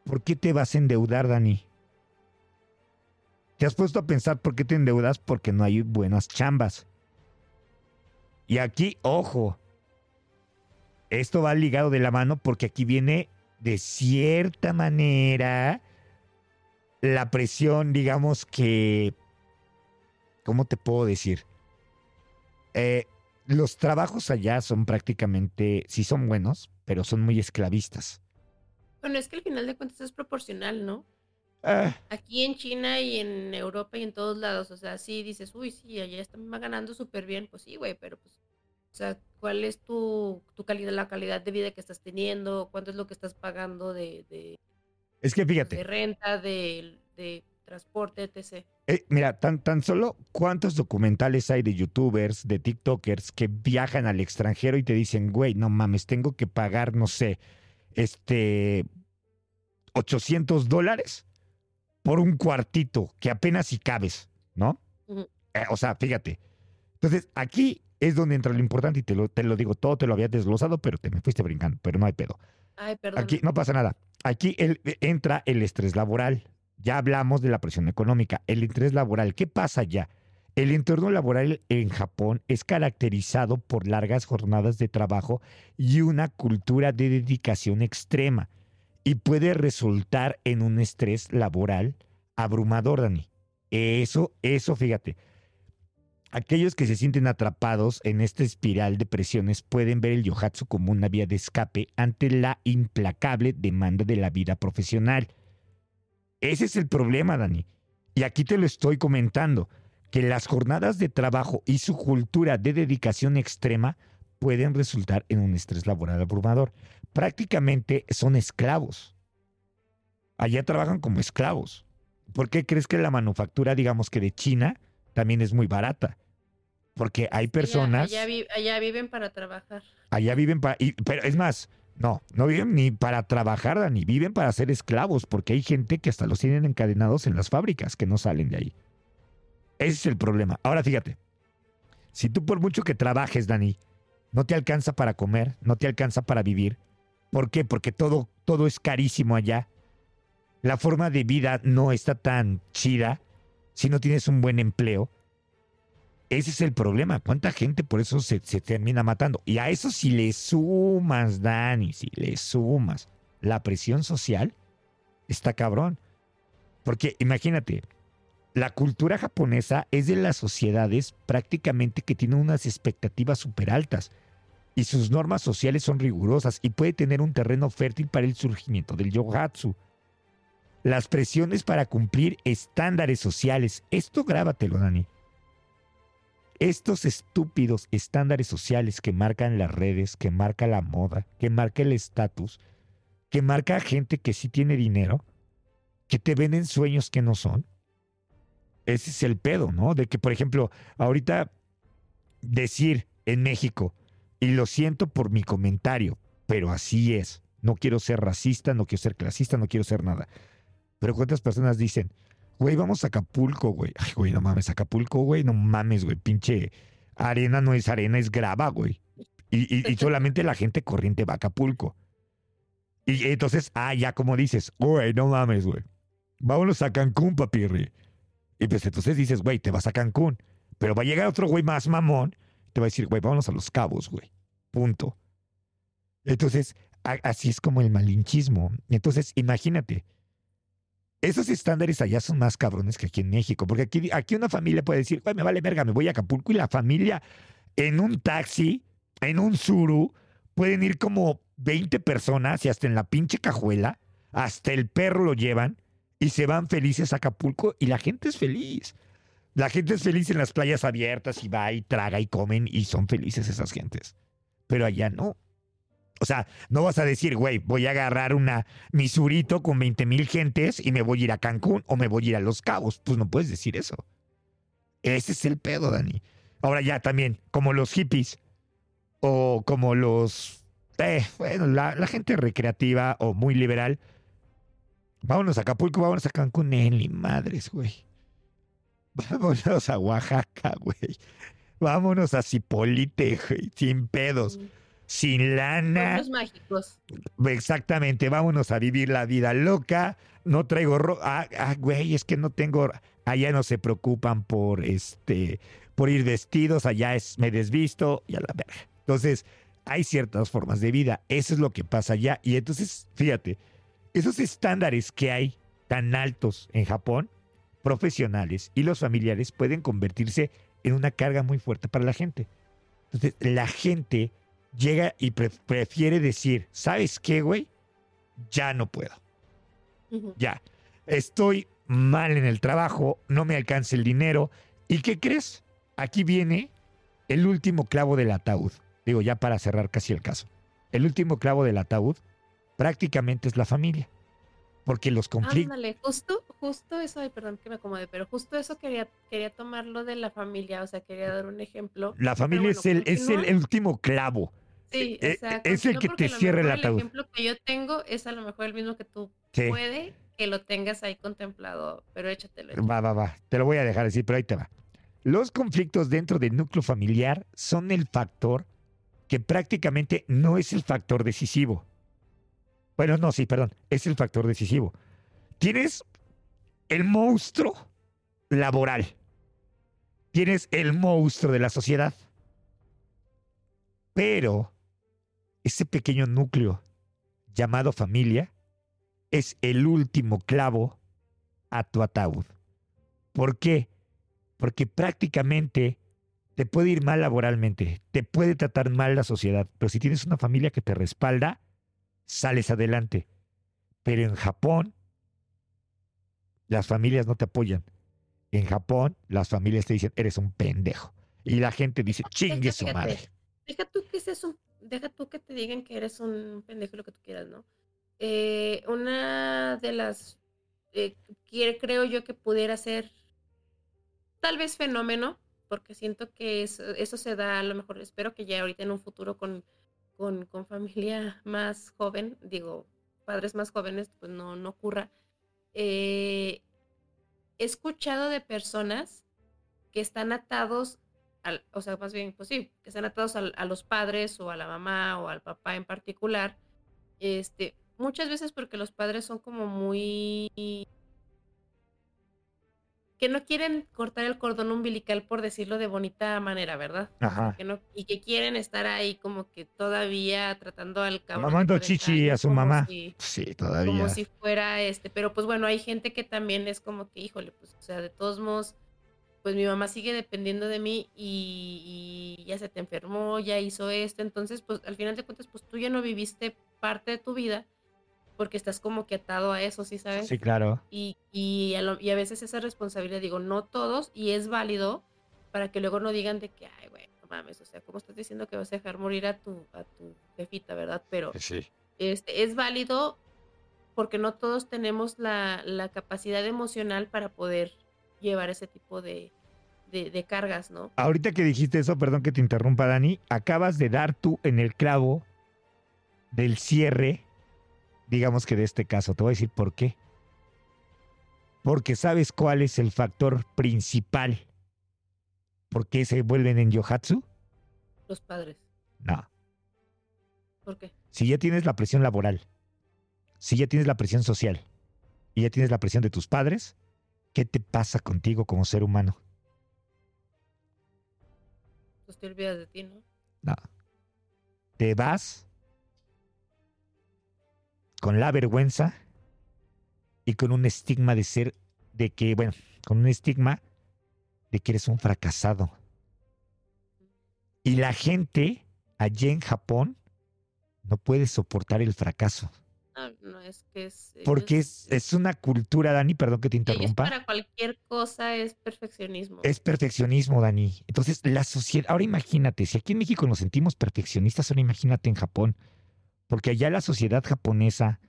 ¿Por qué te vas a endeudar, Dani? ¿Te has puesto a pensar por qué te endeudas? Porque no hay buenas chambas. Y aquí, ojo, esto va ligado de la mano porque aquí viene de cierta manera la presión, digamos que, ¿cómo te puedo decir? Eh, los trabajos allá son prácticamente, sí son buenos, pero son muy esclavistas. Bueno, es que al final de cuentas es proporcional, ¿no? Ah. Aquí en China y en Europa y en todos lados, o sea, sí dices, uy, sí, allá están ganando súper bien, pues sí, güey, pero pues, o sea, ¿cuál es tu, tu, calidad, la calidad de vida que estás teniendo? ¿Cuánto es lo que estás pagando de, de es que fíjate. De renta, de, de transporte, etc. Eh, mira, tan, tan solo cuántos documentales hay de youtubers, de TikTokers que viajan al extranjero y te dicen, güey, no mames, tengo que pagar, no sé, este, 800 dólares por un cuartito que apenas si cabes, ¿no? Eh, o sea, fíjate. Entonces, aquí es donde entra lo importante y te lo, te lo digo, todo te lo había desglosado, pero te me fuiste brincando, pero no hay pedo. Ay, perdón. Aquí no pasa nada. Aquí el, entra el estrés laboral. Ya hablamos de la presión económica. El estrés laboral, ¿qué pasa ya? El entorno laboral en Japón es caracterizado por largas jornadas de trabajo y una cultura de dedicación extrema y puede resultar en un estrés laboral abrumador, Dani. Eso, eso, fíjate. Aquellos que se sienten atrapados en esta espiral de presiones pueden ver el yohatsu como una vía de escape ante la implacable demanda de la vida profesional. Ese es el problema, Dani. Y aquí te lo estoy comentando, que las jornadas de trabajo y su cultura de dedicación extrema pueden resultar en un estrés laboral abrumador prácticamente son esclavos. Allá trabajan como esclavos. ¿Por qué crees que la manufactura, digamos que de China, también es muy barata? Porque hay personas... Allá, viven para trabajar. Allá viven para... pero es más, no, no viven ni para trabajar, ni viven para ser esclavos, porque hay gente que hasta los tienen encadenados en las fábricas, que no salen de ahí. Ese es el problema. Ahora fíjate, Si tú por mucho que trabajes, Dani, no te alcanza para comer, no te alcanza para vivir. ¿Por qué? Porque todo, todo es carísimo allá. La forma de vida no está tan chida si no tienes un buen empleo. Ese es el problema. ¿Cuánta gente por eso se, se termina matando? Y a eso si le sumas, Dani, si le sumas la presión social, está cabrón. Porque imagínate, la cultura japonesa es de las sociedades prácticamente que tienen unas expectativas súper altas y sus normas sociales son rigurosas y puede tener un terreno fértil para el surgimiento del yohatsu. Las presiones para cumplir estándares sociales, esto grábatelo, Dani. Estos estúpidos estándares sociales que marcan las redes, que marca la moda, que marca el estatus, que marca a gente que sí tiene dinero, que te venden sueños que no son, ese es el pedo, ¿no? De que, por ejemplo, ahorita decir en México, y lo siento por mi comentario, pero así es. No quiero ser racista, no quiero ser clasista, no quiero ser nada. Pero ¿cuántas personas dicen, güey, vamos a Acapulco, güey? Ay, güey, no mames, Acapulco, güey, no mames, güey, pinche arena no es arena, es grava, güey. Y, solamente la gente corriente va a Acapulco. Y entonces, ah, ya como dices, güey, no mames, güey. Vámonos a Cancún, papirri. Y pues entonces dices, güey, te vas a Cancún. Pero va a llegar otro güey más mamón, te va a decir, güey, vámonos a los cabos, güey. Punto. Entonces, así es como el malinchismo. Entonces, imagínate. Esos estándares allá son más cabrones que aquí en México, porque aquí, aquí una familia puede decir, güey, me vale verga, me voy a Acapulco y la familia en un taxi, en un suru, pueden ir como 20 personas y hasta en la pinche cajuela, hasta el perro lo llevan y se van felices a Acapulco y la gente es feliz. La gente es feliz en las playas abiertas y va y traga y comen y son felices esas gentes. Pero allá no. O sea, no vas a decir, güey, voy a agarrar una misurito con 20 mil gentes y me voy a ir a Cancún o me voy a ir a Los Cabos. Pues no puedes decir eso. Ese es el pedo, Dani. Ahora ya también, como los hippies o como los, eh, bueno, la, gente recreativa o muy liberal, Vámonos a Acapulco, vámonos a Cancún, ni madres, güey. Vámonos a Oaxaca, güey. Vámonos a Cipolite, güey, sin pedos. Sin lana. Los mágicos. Exactamente, vámonos a vivir la vida loca. No traigo ro ah, ah, güey, es que no tengo. Allá no se preocupan por este, por ir vestidos, allá es me desvisto y a la verga. Entonces, hay ciertas formas de vida. Eso es lo que pasa allá. Y entonces, fíjate, esos estándares que hay tan altos en Japón, profesionales y los familiares pueden convertirse en una carga muy fuerte para la gente. Entonces, la gente llega y prefiere decir, ¿sabes qué, güey? Ya no puedo. Ya. Estoy mal en el trabajo, no me alcanza el dinero. ¿Y qué crees? Aquí viene el último clavo del ataúd. Digo, ya para cerrar casi el caso. El último clavo del ataúd prácticamente es la familia. Porque los conflictos... Ándale, justo, justo eso, ay, perdón que me acomode, pero justo eso quería, quería tomarlo de la familia, o sea, quería dar un ejemplo. La familia es, el, es el último clavo. Sí, e, e, exacto. Es el que te cierra el ataúd. El ejemplo que yo tengo es a lo mejor el mismo que tú puede que lo tengas ahí contemplado, pero échatelo, échatelo. Va, va, va. Te lo voy a dejar decir, pero ahí te va. Los conflictos dentro del núcleo familiar son el factor que prácticamente no es el factor decisivo. Bueno, no, sí, perdón. Es el factor decisivo. Tienes el monstruo laboral. Tienes el monstruo de la sociedad. Pero ese pequeño núcleo llamado familia es el último clavo a tu ataúd. ¿Por qué? Porque prácticamente te puede ir mal laboralmente, te puede tratar mal la sociedad, pero si tienes una familia que te respalda, sales adelante. Pero en Japón, las familias no te apoyan. En Japón, las familias te dicen, eres un pendejo. Y la gente dice, chingue su madre. Deja tú que seas un, deja tú que te digan que eres un pendejo, lo que tú quieras, ¿no? Eh, una de las, eh, creo yo que pudiera ser tal vez fenómeno, porque siento que eso, eso se da a lo mejor, espero que ya ahorita en un futuro con con, con familia más joven, digo, padres más jóvenes, pues no, no ocurra. Eh, he escuchado de personas que están atados o sea, más bien, pues sí, que están atados a, a, los padres o a la mamá o al papá en particular, este, muchas veces porque los padres son como muy que no quieren cortar el cordón umbilical por decirlo de bonita manera, ¿verdad? Ajá. Que no, y que quieren estar ahí como que todavía tratando al cabrón. Mamando chichi a su mamá. sí, todavía. Como si fuera este, pero pues bueno, hay gente que también es como que, híjole, pues, o sea, de todos modos, pues mi mamá sigue dependiendo de mí y, y ya se te enfermó, ya hizo esto, entonces, pues al final de cuentas, pues tú ya no viviste parte de tu vida porque estás como que atado a eso, ¿sí sabes? Sí, claro. Y, y, a, y a veces esa responsabilidad, digo, no todos, y es válido para que luego no digan de que, ay, güey, no mames, o sea, ¿cómo estás diciendo que vas a dejar morir a tu, a tu jefita, verdad? Pero sí. este, es válido porque no todos tenemos la, la capacidad emocional para poder llevar ese tipo de, de, de, cargas, ¿no? Ahorita que dijiste eso, perdón que te interrumpa, Dani, acabas de dar tú en el clavo del cierre digamos que de este caso. Te voy a decir por qué. Porque sabes cuál es el factor principal por qué se vuelven en Yohatsu. Los padres. No. ¿Por qué? Si ya tienes la presión laboral, si ya tienes la presión social y ya tienes la presión de tus padres, ¿qué te pasa contigo como ser humano? Pues te olvidas de ti, ¿no? No. Te vas con la vergüenza y con un estigma de ser, de que, bueno, con un estigma de que eres un fracasado. Y la gente allí en Japón no puede soportar el fracaso. No, es que es... Porque es, es, una cultura, Dani, perdón que te interrumpa. para cualquier cosa es perfeccionismo. Es perfeccionismo, Dani. Entonces, la sociedad, ahora imagínate, si aquí en México nos sentimos perfeccionistas, ahora imagínate en Japón porque allá la sociedad japonesa,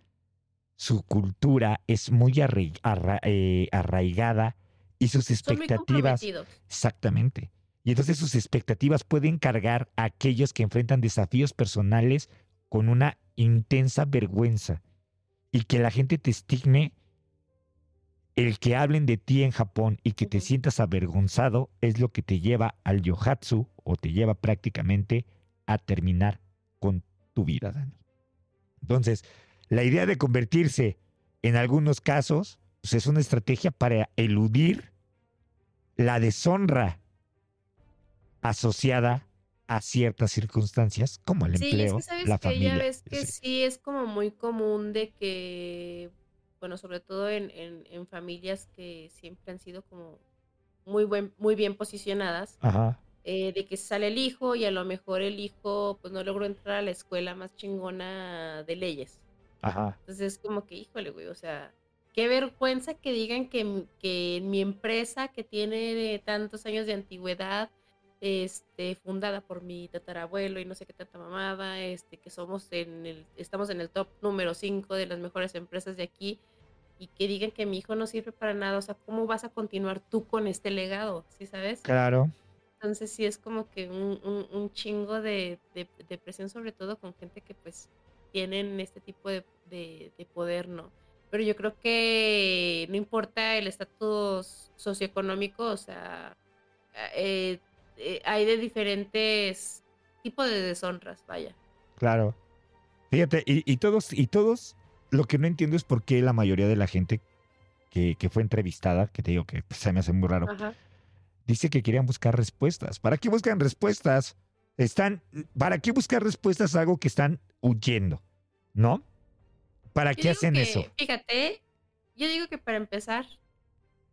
su cultura es muy eh, arraigada y sus expectativas... exactamente. Y entonces sus expectativas pueden cargar a aquellos que enfrentan desafíos personales con una intensa vergüenza y que la gente te estigme el que hablen de ti en Japón y que te sientas avergonzado es lo que te lleva al yohatsu o te lleva prácticamente a terminar con tu vida, Dani. Entonces, la idea de convertirse en algunos casos pues, es una estrategia para eludir la deshonra asociada a ciertas circunstancias como el empleo, la familia. Ya ves que sí. es como muy común de que, bueno, sobre todo en, en, familias que siempre han sido como muy, buen, muy bien posicionadas, Ajá. Eh, de que sale el hijo y a lo mejor el hijo pues no logró entrar a la escuela más chingona de leyes. Ajá. Entonces es como que, híjole, güey, o sea, qué vergüenza que digan que, que mi empresa que tiene tantos años de antigüedad, este, fundada por mi tatarabuelo y no sé qué tanta mamada, este, que somos en el, estamos en el top número 5 de las mejores empresas de aquí, y que digan que mi hijo no sirve para nada, o sea, ¿cómo vas a continuar tú con este legado? ¿Sí sabes? Claro. Entonces sí es como que un, un, chingo de, de, presión, sobre todo con gente que pues tienen este tipo de, poder, ¿no? Pero yo creo que no importa el estatus socioeconómico, o sea, eh, eh, hay de diferentes tipos de deshonras, vaya. Claro. Fíjate, y, y, todos, y todos, lo que no entiendo es por qué la mayoría de la gente que, que fue entrevistada, que te digo que pues, se me hace muy raro, Ajá dice que querían buscar respuestas. ¿Para qué buscan respuestas? Están, ¿para qué buscar respuestas a algo que están huyendo? ¿No? ¿Para qué hacen eso? Fíjate, yo digo que para empezar,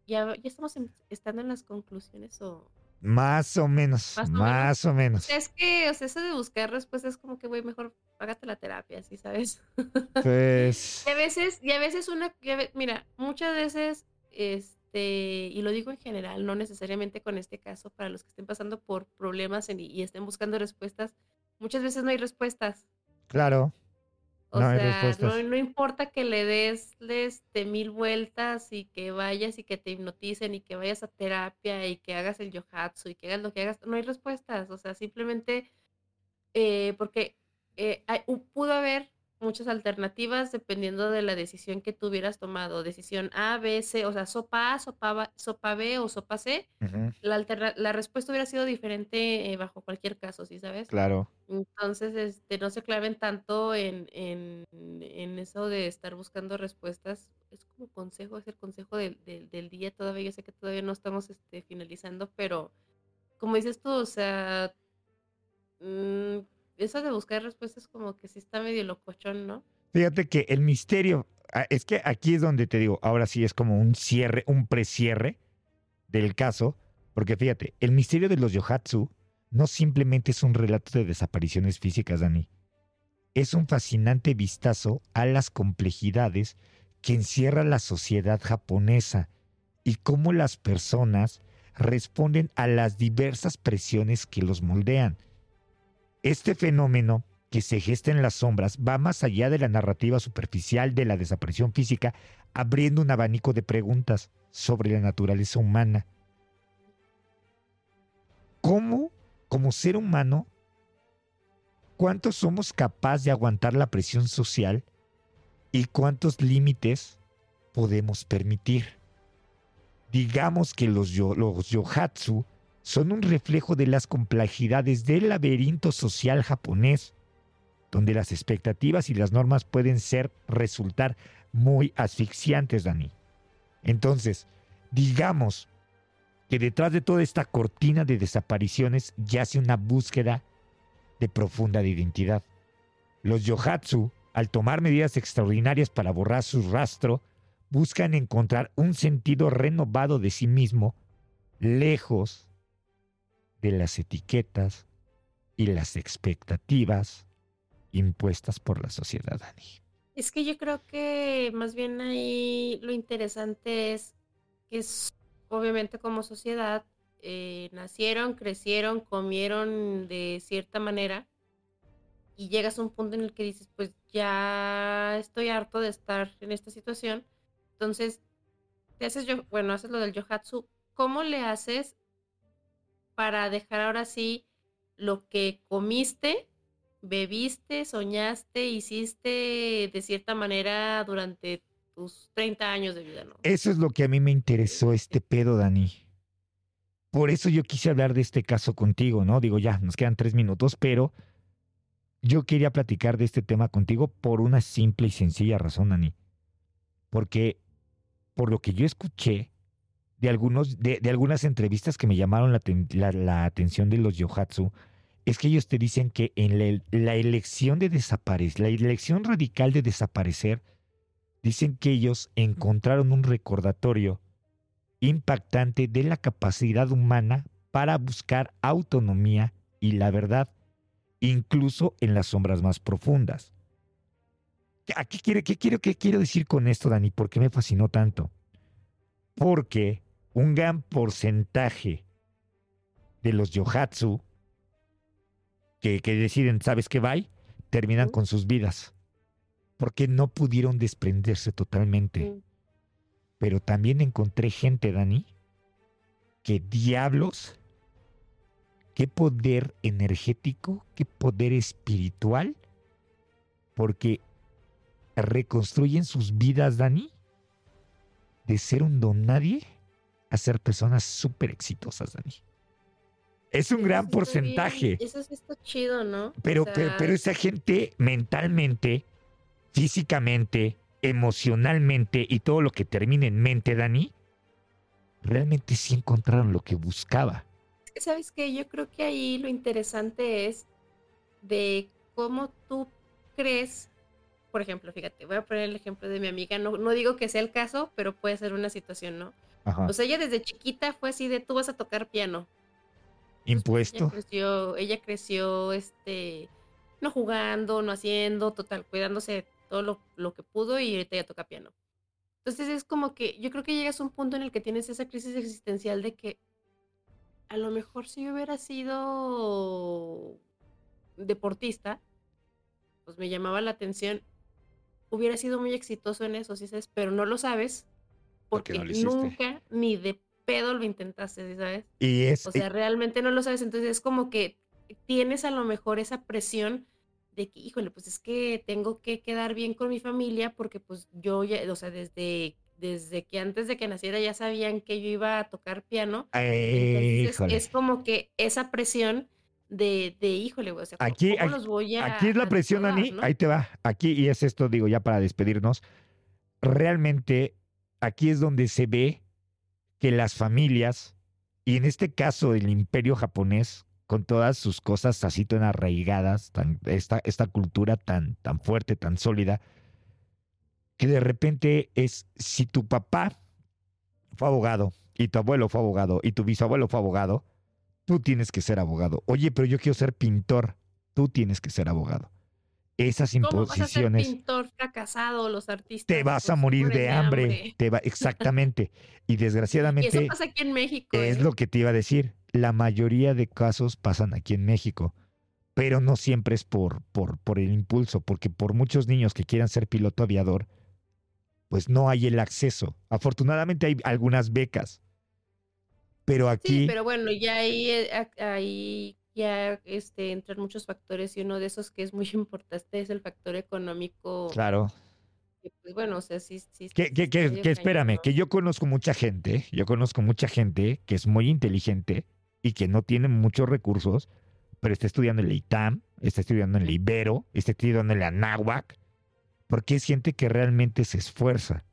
ya, ya estamos estando en las conclusiones o... Más o menos, más o menos. es que, o sea, eso de buscar respuestas es como que, güey, mejor págate la terapia, ¿sí sabes? Pues... y a veces, y a veces una, mira, muchas veces, es, este, y lo digo en general, no necesariamente con este caso, para los que estén pasando por problemas y estén buscando respuestas, muchas veces no hay respuestas. Claro. O sea, no, importa que le des este, mil vueltas y que vayas y que te hipnoticen y que vayas a terapia y que hagas el yohatsu y que hagas lo que hagas, no hay respuestas. O sea, simplemente eh, porque eh, pudo haber muchas alternativas dependiendo de la decisión que tú hubieras tomado. Decisión A, B, C, o sea, sopa A, sopa, sopa B o sopa C. la, la respuesta hubiera sido diferente eh, bajo cualquier caso, ¿sí sabes? Claro. Entonces, este, no se claven tanto en, en, en eso de estar buscando respuestas. Es como consejo, es el consejo del, del, día todavía. Yo sé que todavía no estamos este, finalizando, pero como dices tú, o sea, mmm, eso de buscar respuestas como que sí está medio locochón, ¿no? Fíjate que el misterio, ah, es que aquí es donde te digo, ahora sí es como un cierre, un precierre del caso, porque fíjate, el misterio de los Yohatsu no simplemente es un relato de desapariciones físicas, Dani. Es un fascinante vistazo a las complejidades que encierra la sociedad japonesa y cómo las personas responden a las diversas presiones que los moldean. Este fenómeno que se gesta en las sombras va más allá de la narrativa superficial de la desaparición física, abriendo un abanico de preguntas sobre la naturaleza humana. ¿Cómo, como ser humano, cuántos somos capaces de aguantar la presión social y cuántos límites podemos permitir? Digamos que los, los yohatsu son un reflejo de las complejidades del laberinto social japonés, donde las expectativas y las normas pueden ser resultar muy asfixiantes, Dani. Entonces, digamos que detrás de toda esta cortina de desapariciones yace una búsqueda de profunda identidad. Los yohatsu, al tomar medidas extraordinarias para borrar su rastro, buscan encontrar un sentido renovado de sí mismo, lejos de las etiquetas y las expectativas impuestas por la sociedad, Dani. Es que yo creo que más bien ahí lo interesante es que obviamente como sociedad eh, nacieron, crecieron, comieron de cierta manera y llegas a un punto en el que dices, pues ya estoy harto de estar en esta situación. Entonces, te haces yo, bueno, haces lo del yohatsu. ¿Cómo le haces para dejar ahora sí lo que comiste, bebiste, soñaste, hiciste de cierta manera durante tus 30 años de vida. Eso es lo que a mí me interesó este pedo, Dani. Por eso yo quise hablar de este caso contigo, ¿no? Digo, ya, nos quedan tres minutos, pero yo quería platicar de este tema contigo por una simple y sencilla razón, Dani. Porque por lo que yo escuché, de, algunos, de, algunas entrevistas que me llamaron la, atención de los yohatsu es que ellos te dicen que en la, elección de desaparecer, la elección radical de desaparecer, dicen que ellos encontraron un recordatorio impactante de la capacidad humana para buscar autonomía y la verdad, incluso en las sombras más profundas. ¿Qué, quiere, qué, quiero, ¿Qué quiero decir con esto, Dani? ¿Por qué me fascinó tanto? Porque un gran porcentaje de los yohatsu que, deciden, ¿sabes qué va? Terminan con sus vidas. Porque no pudieron desprenderse totalmente. Pero también encontré gente, Dani, que diablos, qué poder energético, qué poder espiritual, porque reconstruyen sus vidas, Dani, de ser un don nadie a ser personas súper exitosas, Dani. Es un gran porcentaje. Eso sí está chido, ¿no? Pero, pero, esa gente mentalmente, físicamente, emocionalmente y todo lo que termina en mente, Dani, realmente sí encontraron lo que buscaba. ¿Sabes qué? Yo creo que ahí lo interesante es de cómo tú crees, por ejemplo, fíjate, voy a poner el ejemplo de mi amiga, no, no digo que sea el caso, pero puede ser una situación, ¿no? O sea, ella desde chiquita fue así de tú vas a tocar piano. Impuesto. Ella creció, ella creció, este, no jugando, no haciendo, total, cuidándose todo lo, lo, que pudo y ahorita ya toca piano. Entonces es como que yo creo que llegas a un punto en el que tienes esa crisis existencial de que a lo mejor si yo hubiera sido deportista, pues me llamaba la atención, hubiera sido muy exitoso en eso, ¿sí sabes? Pero no lo sabes porque nunca ni de pedo lo intentaste, ¿sabes? Y es, o sea, realmente no lo sabes, entonces es como que tienes a lo mejor esa presión de que, híjole, pues es que tengo que quedar bien con mi familia porque pues yo ya, o sea, desde, desde que antes de que naciera ya sabían que yo iba a tocar piano. Entonces es, como que esa presión de, de híjole, o sea, aquí, ¿cómo los voy a... Aquí es la presión, Ani, ahí te va. Aquí, y es esto, digo, ya para despedirnos, realmente aquí es donde se ve que las familias, y en este caso el imperio japonés, con todas sus cosas así tan arraigadas, esta, esta cultura tan, tan fuerte, tan sólida, que de repente es, si tu papá fue abogado, y tu abuelo fue abogado, y tu bisabuelo fue abogado, tú tienes que ser abogado. Oye, pero yo quiero ser pintor, tú tienes que ser abogado. Esas imposiciones. Vas a pintor fracasado, los artistas. Te vas a morir de hambre. Te va, exactamente. y desgraciadamente. Y eso pasa aquí en México. Es ¿eh? lo que te iba a decir la mayoría de casos pasan aquí en México, pero no siempre es por, por, por el impulso, porque por muchos niños que quieran ser piloto aviador, pues no hay el acceso. Afortunadamente hay algunas becas, pero aquí... Sí, pero bueno, ya ahí, eh, ahí ya este, entran muchos factores y uno de esos que es muy importante es el factor económico. Claro. Pues bueno, o sea, sí, sí. Que, que, que espérame, que yo conozco mucha gente, yo conozco mucha gente que es muy inteligente, y que no tiene muchos recursos, pero está estudiando en la ITAM, está estudiando en la Ibero, está estudiando en la porque es gente que realmente se esfuerza.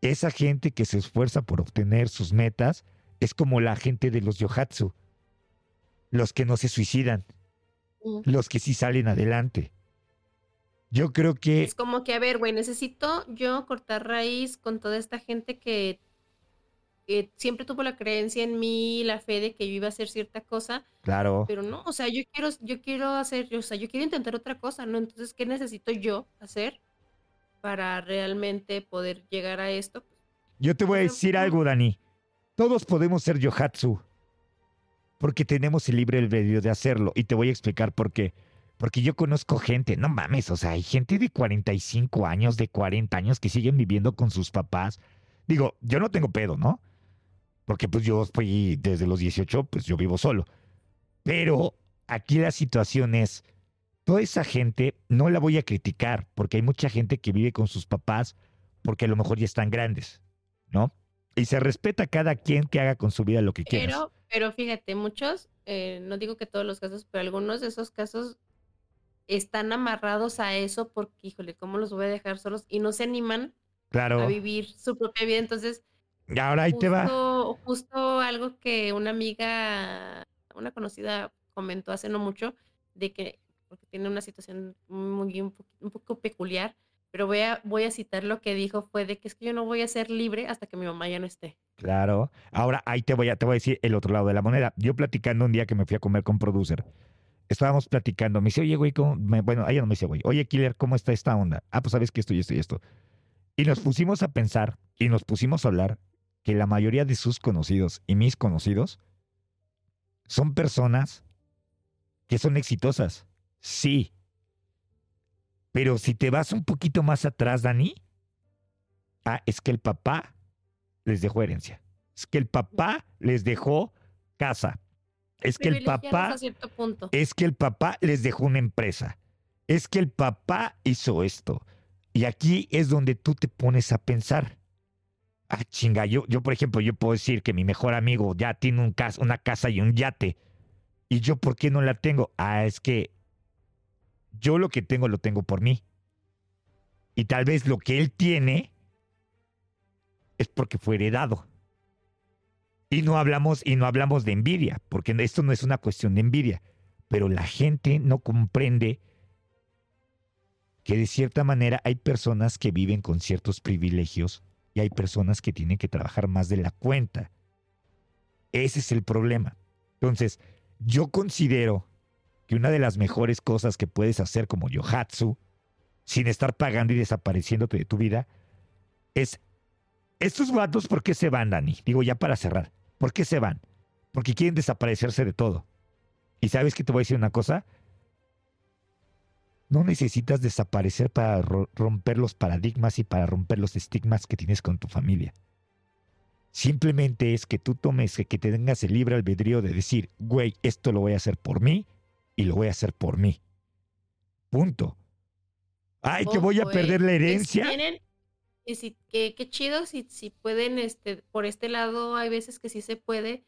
Esa gente que se esfuerza por obtener sus metas es como la gente de los yohatsu, los que no se suicidan, los que sí salen adelante. Yo creo que... Es como que, a ver, güey, necesito yo cortar raíz con toda esta gente que siempre tuvo la creencia en mí, la fe de que yo iba a hacer cierta cosa. Claro. Pero no, o sea, yo quiero, yo quiero hacer, o sea, yo quiero intentar otra cosa, ¿no? Entonces, ¿qué necesito yo hacer para realmente poder llegar a esto? Yo te voy a decir algo, Dani. Todos podemos ser Yohatsu. Porque tenemos el libre albedrío de hacerlo. Y te voy a explicar por qué. Porque yo conozco gente, no mames, o sea, hay gente de 45 años, de 40 años que siguen viviendo con sus papás. Digo, yo no tengo pedo, ¿no? porque pues yo fui desde los 18, pues yo vivo solo. Pero aquí la situación es, toda esa gente no la voy a criticar, porque hay mucha gente que vive con sus papás porque a lo mejor ya están grandes, ¿no? Y se respeta a cada quien que haga con su vida lo que quiera. Pero, pero fíjate, muchos, eh, no digo que todos los casos, pero algunos de esos casos están amarrados a eso porque, híjole, ¿cómo los voy a dejar solos? Y no se animan claro. a vivir su propia vida. Entonces, y ahora ahí te va. Justo algo que una amiga, una conocida comentó hace no mucho, de que, porque tiene una situación muy, un, poco peculiar, pero voy a, voy a citar lo que dijo, fue de que es que yo no voy a ser libre hasta que mi mamá ya no esté. Claro. Ahora ahí te voy a, decir el otro lado de la moneda. Yo platicando un día que me fui a comer con producer, estábamos platicando, me dice, oye, güey, ¿cómo? bueno, ella no me dice, güey, oye, Killer, ¿cómo está esta onda? Ah, pues sabes que esto y esto y esto. Y nos pusimos a pensar y nos pusimos a hablar que la mayoría de sus conocidos y mis conocidos son personas que son exitosas. Sí. Pero si te vas un poquito más atrás, Dani, ah, es que el papá les dejó herencia. Es que el papá les dejó casa. Es que el papá es que el papá les dejó una empresa. Es que el papá hizo esto. Y aquí es donde tú te pones a pensar ah, chinga, yo, yo por ejemplo, yo puedo decir que mi mejor amigo ya tiene un una casa y un yate. ¿Y yo por qué no la tengo? Ah, es que yo lo que tengo lo tengo por mí. Y tal vez lo que él tiene es porque fue heredado. Y no hablamos y no hablamos de envidia, porque esto no es una cuestión de envidia, pero la gente no comprende que de cierta manera hay personas que viven con ciertos privilegios y hay personas que tienen que trabajar más de la cuenta. Ese es el problema. Entonces, yo considero que una de las mejores cosas que puedes hacer como Yohatsu, sin estar pagando y desapareciéndote de tu vida, es, estos vatos, ¿por qué se van, Dani? Digo ya para cerrar, ¿por qué se van? Porque quieren desaparecerse de todo. Y sabes que te voy a decir una cosa, no necesitas desaparecer para romper los paradigmas y para romper los estigmas que tienes con tu familia. Simplemente es que tú tomes, que te tengas el libre albedrío de decir, güey, esto lo voy a hacer por mí y lo voy a hacer por mí. Punto. Ay, que voy a perder la herencia. Y si, qué, qué chido si, si pueden, este, por este lado, hay veces que sí se puede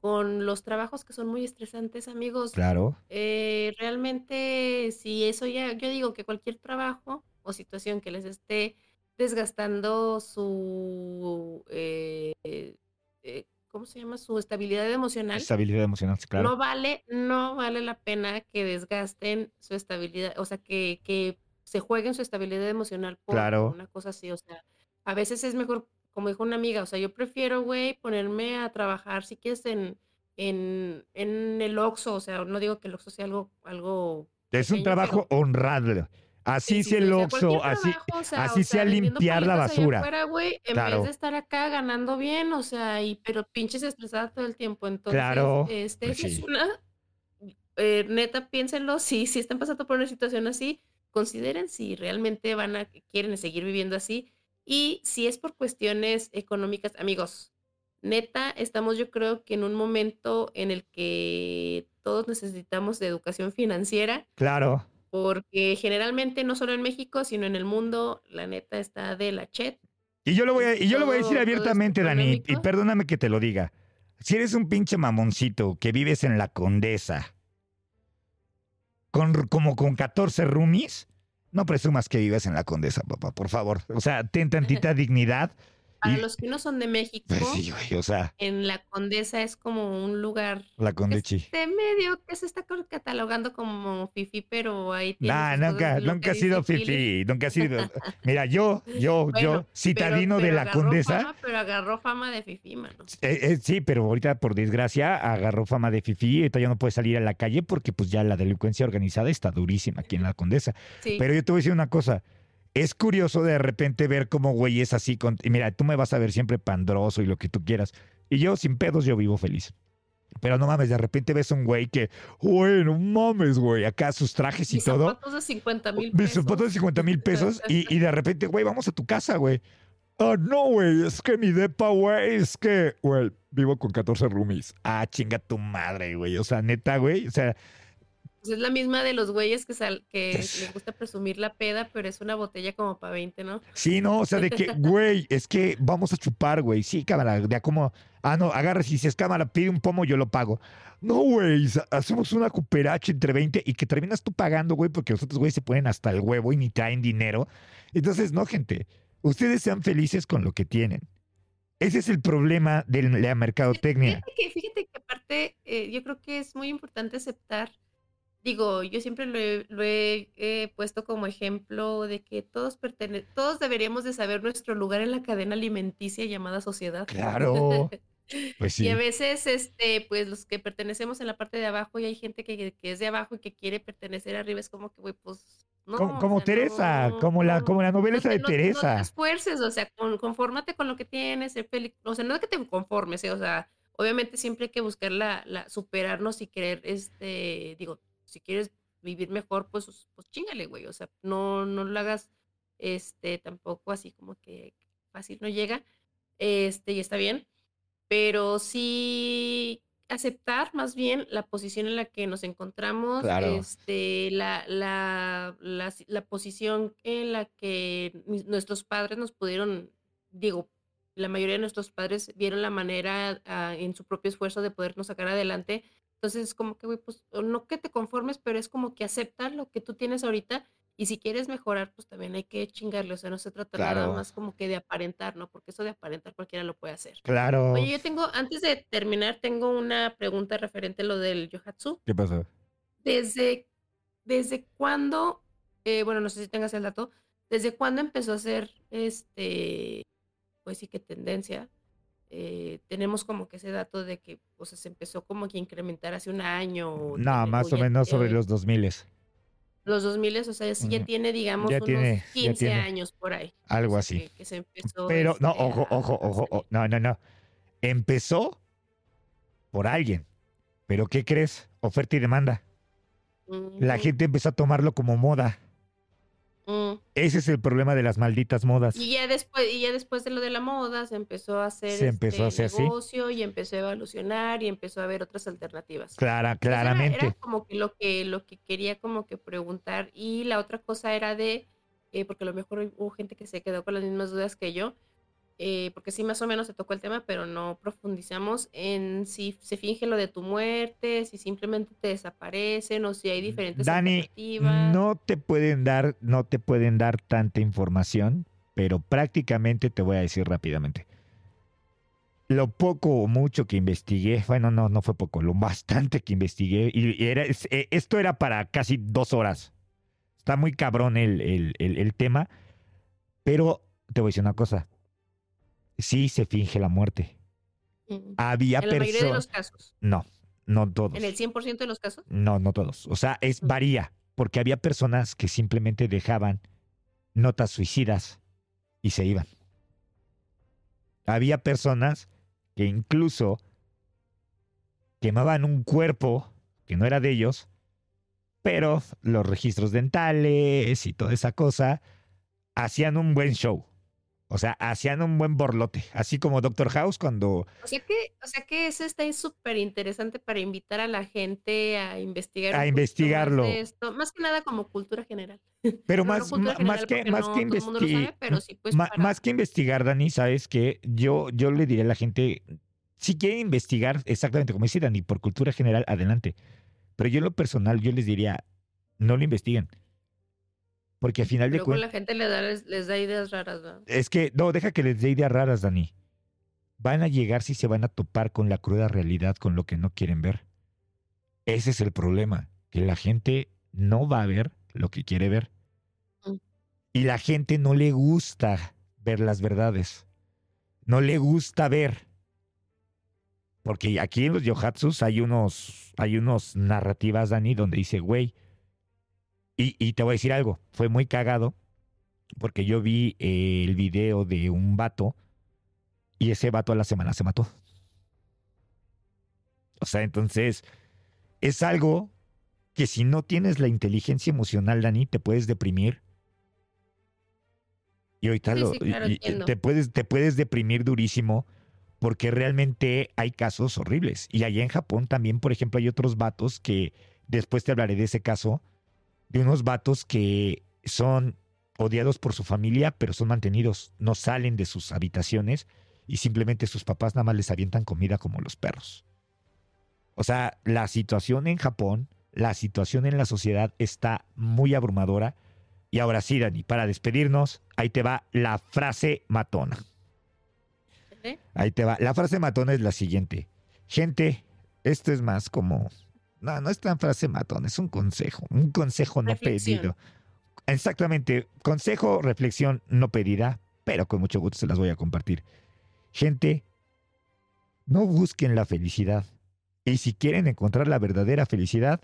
con los trabajos que son muy estresantes, amigos. Claro. Eh, realmente, si eso ya, yo digo que cualquier trabajo o situación que les esté desgastando su, eh, eh, ¿cómo se llama? Su estabilidad emocional. Estabilidad emocional, claro. No vale, no vale la pena que desgasten su estabilidad, o sea, que, que se jueguen su estabilidad emocional por una cosa así, o sea, a veces es mejor, como dijo una amiga, o sea, yo prefiero, güey, ponerme a trabajar, si quieres, en, en, en el Oxxo, o sea, no digo que el Oxxo sea algo, algo Es un trabajo honrado. Así sea el así, así sea limpiar la basura. en vez de estar acá ganando bien, o sea, y pero pinches estresada todo el tiempo. Entonces, claro, este pues es una eh, neta, piénsenlo, si, si están pasando por una situación así, consideren si realmente van a, quieren seguir viviendo así. Y si es por cuestiones económicas, amigos, neta, estamos yo creo que en un momento en el que todos necesitamos de educación financiera. Claro. Porque generalmente, no solo en México, sino en el mundo, la neta está de la chet. Y yo lo voy a, y yo lo voy a decir abiertamente, Dani, y perdóname que te lo diga. Si eres un pinche mamoncito que vives en la Condesa, con, como con 14 roomies, no presumas que vives en la Condesa, papá, por favor. O sea, ten tantita dignidad para los que no son de México, pues o sea, en la Condesa es como un lugar la Condechi. de medio que se está catalogando como fifi, pero ahí tiene nunca, nunca ha sido fifi, nunca ha sido. Mira, yo, yo, yo, citadino de la Condesa. pero agarró fama de fifi, mano. Eh, eh, sí, pero ahorita por desgracia agarró fama de fifi, ahorita ya no puede salir a la calle porque pues ya la delincuencia organizada está durísima aquí en la Condesa. Pero yo te voy a decir una cosa, es curioso de repente ver cómo güeyes así. Con, y mira, tú me vas a ver siempre pandroso y lo que tú quieras. Y yo, sin pedos, yo vivo feliz. Pero no mames, de repente ves un güey que, güey, no mames, güey, acá sus trajes y todo. Zapatos de 50 mil pesos. Mis zapatos de 50 mil pesos. y, y, de repente, güey, vamos a tu casa, güey. Ah, no, güey, es que mi depa, güey, es que, güey, vivo con 14 roomies. Ah, chinga tu madre, güey. O sea, neta, güey. O sea, pues, es la misma de los güeyes que, que les gusta presumir la peda, pero es una botella como para 20, ¿no? Sí, no, o sea, de que, güey, es que vamos a chupar, güey. Sí, cámara, de como, ah, no, agarra, si es cámara, pide un pomo, yo lo pago. No, güey, hacemos una cooperacha entre 20 y que terminas tú pagando, güey, porque los otros güeyes se ponen hasta el huevo y ni traen dinero. Entonces, no, gente, ustedes sean felices con lo que tienen. Ese es el problema de la mercadotecnia. Fíjate que, fíjate que aparte, eh, yo creo que es muy importante aceptar digo, yo siempre lo he, puesto como ejemplo de que todos todos deberíamos de saber nuestro lugar en la cadena alimenticia llamada sociedad. Claro. Pues sí. Y a veces, este, pues los que pertenecemos en la parte de abajo y hay gente que, es de abajo y que quiere pertenecer arriba, es como que, güey, pues no, como, Teresa, como, la, como la novela esa de Teresa. No te esfuerces, o sea, confórmate con lo que tienes, ser feliz. O sea, no es que te conformes, eh, o sea, obviamente siempre hay que buscar la, la, superarnos y querer, este, digo, si quieres vivir mejor, pues, pues chingale, güey. O sea, no, no lo hagas este, tampoco así como que fácil no llega. Este, y está bien. Pero sí aceptar más bien la posición en la que nos encontramos, este, la, la, la, la, posición en la que nuestros padres nos pudieron, digo, la mayoría de nuestros padres vieron la manera ah, en su propio esfuerzo de podernos sacar adelante entonces es como que, güey, pues no que te conformes, pero es como que aceptar lo que tú tienes ahorita y si quieres mejorar, pues también hay que chingarle, o sea, no se trata nada más como que de aparentar, ¿no? Porque eso de aparentar cualquiera lo puede hacer. Claro. Oye, yo tengo, antes de terminar, tengo una pregunta referente a lo del yohatsu. ¿Qué pasó? ¿Desde, desde cuándo, eh, bueno, no sé si tengas el dato, desde cuándo empezó a ser, este, pues sí que tendencia eh, tenemos como que ese dato de que o sea, se empezó como que incrementar hace un año. no, más o, menos sobre los 2000. Los 2000, o sea, ya tiene, digamos, unos 15 años por ahí. Algo así. Pero, no, este, ojo, ojo, ojo, no, no, no. Empezó por alguien. Pero ¿qué crees? Oferta y demanda. La gente empezó a tomarlo como moda. Mm. Ese es el problema de las malditas modas. Y ya después, y ya después de lo de la moda, se empezó a hacer Se empezó a este hacer así. negocio y empezó a evolucionar y empezó a haber otras alternativas. Clara, Entonces, era- claramente. Era, como que lo que lo que quería como que preguntar y la otra cosa era de eh, porque a lo mejor hubo gente que se quedó con las mismas dudas que yo eh, porque sí más o menos se tocó el tema pero no profundizamos en si se finge lo de tu muerte si simplemente te desaparecen o si hay diferentes Dani, alternativas no te pueden dar, no te pueden dar tanta información, pero prácticamente te voy a decir rápidamente. Lo poco o mucho que investigué, bueno, no, no fue poco, lo bastante que investigué, y era, eh, esto era para casi dos horas. Está muy cabrón el, el- el- el tema, pero te voy a decir una cosa. Sí se finge la muerte. Mm. Había en la mayoría de los personas... casos No, no todos. en el 100% de los casos No, no todos. O sea, es Mm. varía, porque había personas que simplemente dejaban notas suicidas y se iban. Había personas que incluso quemaban un cuerpo que no era de ellos, pero los registros dentales y toda esa cosa hacían un buen show. O sea, hacían un buen borlote, así como Doctor House cuando O sea que, o sea que eso está súper interesante para invitar a la gente a investigar. A investigarlo. Más, esto, más que nada como cultura general. pero Pero más, no más que más no que todo el mundo lo investi- sabe, pero sí pues para- Más que investigar, Dani, sabes que yo, yo le diré a la gente, si quieren investigar exactamente como dice Dani, por cultura general, adelante. Pero yo en lo personal, yo les diría, no lo investiguen. Porque al final de cuentas, la gente le da, les, les da ideas raras, ¿verdad? es que, no, deja que les dé ideas raras, Dani. Van a llegar si se van a topar con la cruda realidad, con lo que no quieren ver. Ese es el problema, que la gente no va a ver lo que quiere ver. Mm. Y la gente no le gusta ver las verdades. No le gusta ver. Porque aquí en los yohatsus hay unos, hay unos narrativas, Dani, donde dice, güey, y, y te voy a decir algo, fue muy cagado, porque yo vi eh, el video de un vato y ese vato a la semana se mató. O sea, entonces, es algo que si no tienes la inteligencia emocional, Dani, te puedes deprimir. Y ahorita Sí, lo- sí, claro, y- y entiendo. te, puedes, te puedes deprimir durísimo porque realmente hay casos horribles. Y allá en Japón también, por ejemplo, hay otros vatos que, después te hablaré de ese caso, de unos vatos que son odiados por su familia, pero son mantenidos, no salen de sus habitaciones y simplemente sus papás nada más les avientan comida como los perros. O sea, la situación en Japón, la situación en la sociedad está muy abrumadora. Y ahora sí, Dani, para despedirnos, ahí te va la frase matona. ¿Eh? Ahí te va. La frase matona es la siguiente. Gente, esto es más como... No, no es tan frase matona, es un consejo. Un consejo no Reflexión. pedido. Exactamente. Consejo, reflexión no pedida, pero con mucho gusto se las voy a compartir. Gente, no busquen la felicidad. Y si quieren encontrar la verdadera felicidad,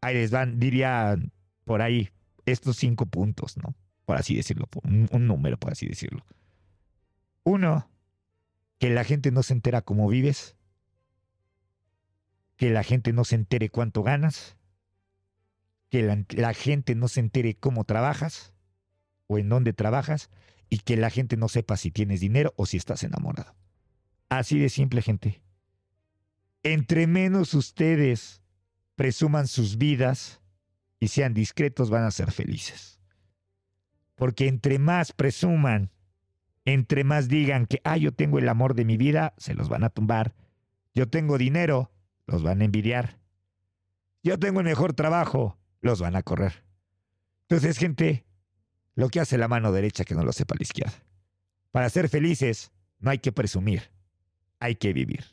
ahí les van, diría por ahí, estos cinco puntos, ¿no? Por así decirlo, un número, por así decirlo. Uno, que la gente no se entera cómo vives, que la gente no se entere cuánto ganas, que la, gente no se entere cómo trabajas o en dónde trabajas y que la gente no sepa si tienes dinero o si estás enamorado. Así de simple, gente. Entre menos ustedes presuman sus vidas y sean discretos, van a ser felices. Porque entre más presuman, entre más digan que, ah, yo tengo el amor de mi vida, se los van a tumbar. Yo tengo dinero, los van a envidiar. Yo tengo el mejor trabajo, los van a correr. Entonces, gente, lo que hace la mano derecha que no lo sepa la izquierda. Para ser felices, no hay que presumir, hay que vivir.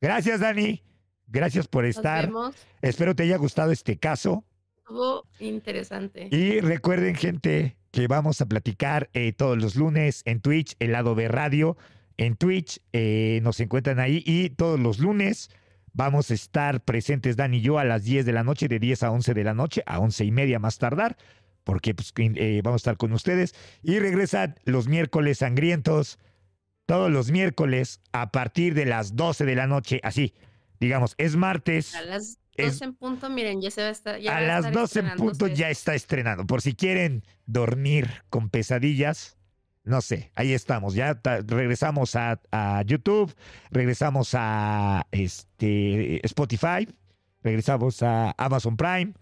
Gracias, Dani. Gracias por Nos estar. vemos. Espero te haya gustado este caso. Estuvo interesante. Y recuerden, gente, que vamos a platicar eh, todos los lunes en Twitch, el lado B Radio. En Twitch eh, nos encuentran ahí y todos los lunes vamos a estar presentes, Dan y yo, a las 10 de la noche, de 10 a 11 de la noche, a 11 y media más tardar, porque pues, eh, vamos a estar con ustedes. Y regresan los miércoles sangrientos, todos los miércoles a partir de las 12 de la noche, así, digamos, es martes. A las 12 en punto, miren, ya se va a estar. Ya a las estar 12 en punto ya está estrenando. Por si quieren dormir con pesadillas, no sé, ahí estamos. Ya regresamos a, a YouTube, regresamos a este, Spotify, regresamos a Amazon Prime,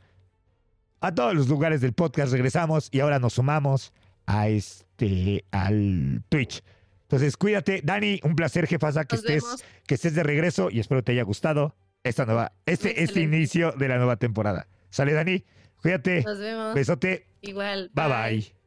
a todos los lugares del podcast regresamos y ahora nos sumamos a este, al Twitch. Entonces, cuídate. Dani, un placer, jefasa, que Nos estés vemos. que estés de regreso y espero te haya gustado esta nueva, este, este inicio de la nueva temporada. Sale Dani, cuídate, Nos vemos. besote, Igual. bye bye.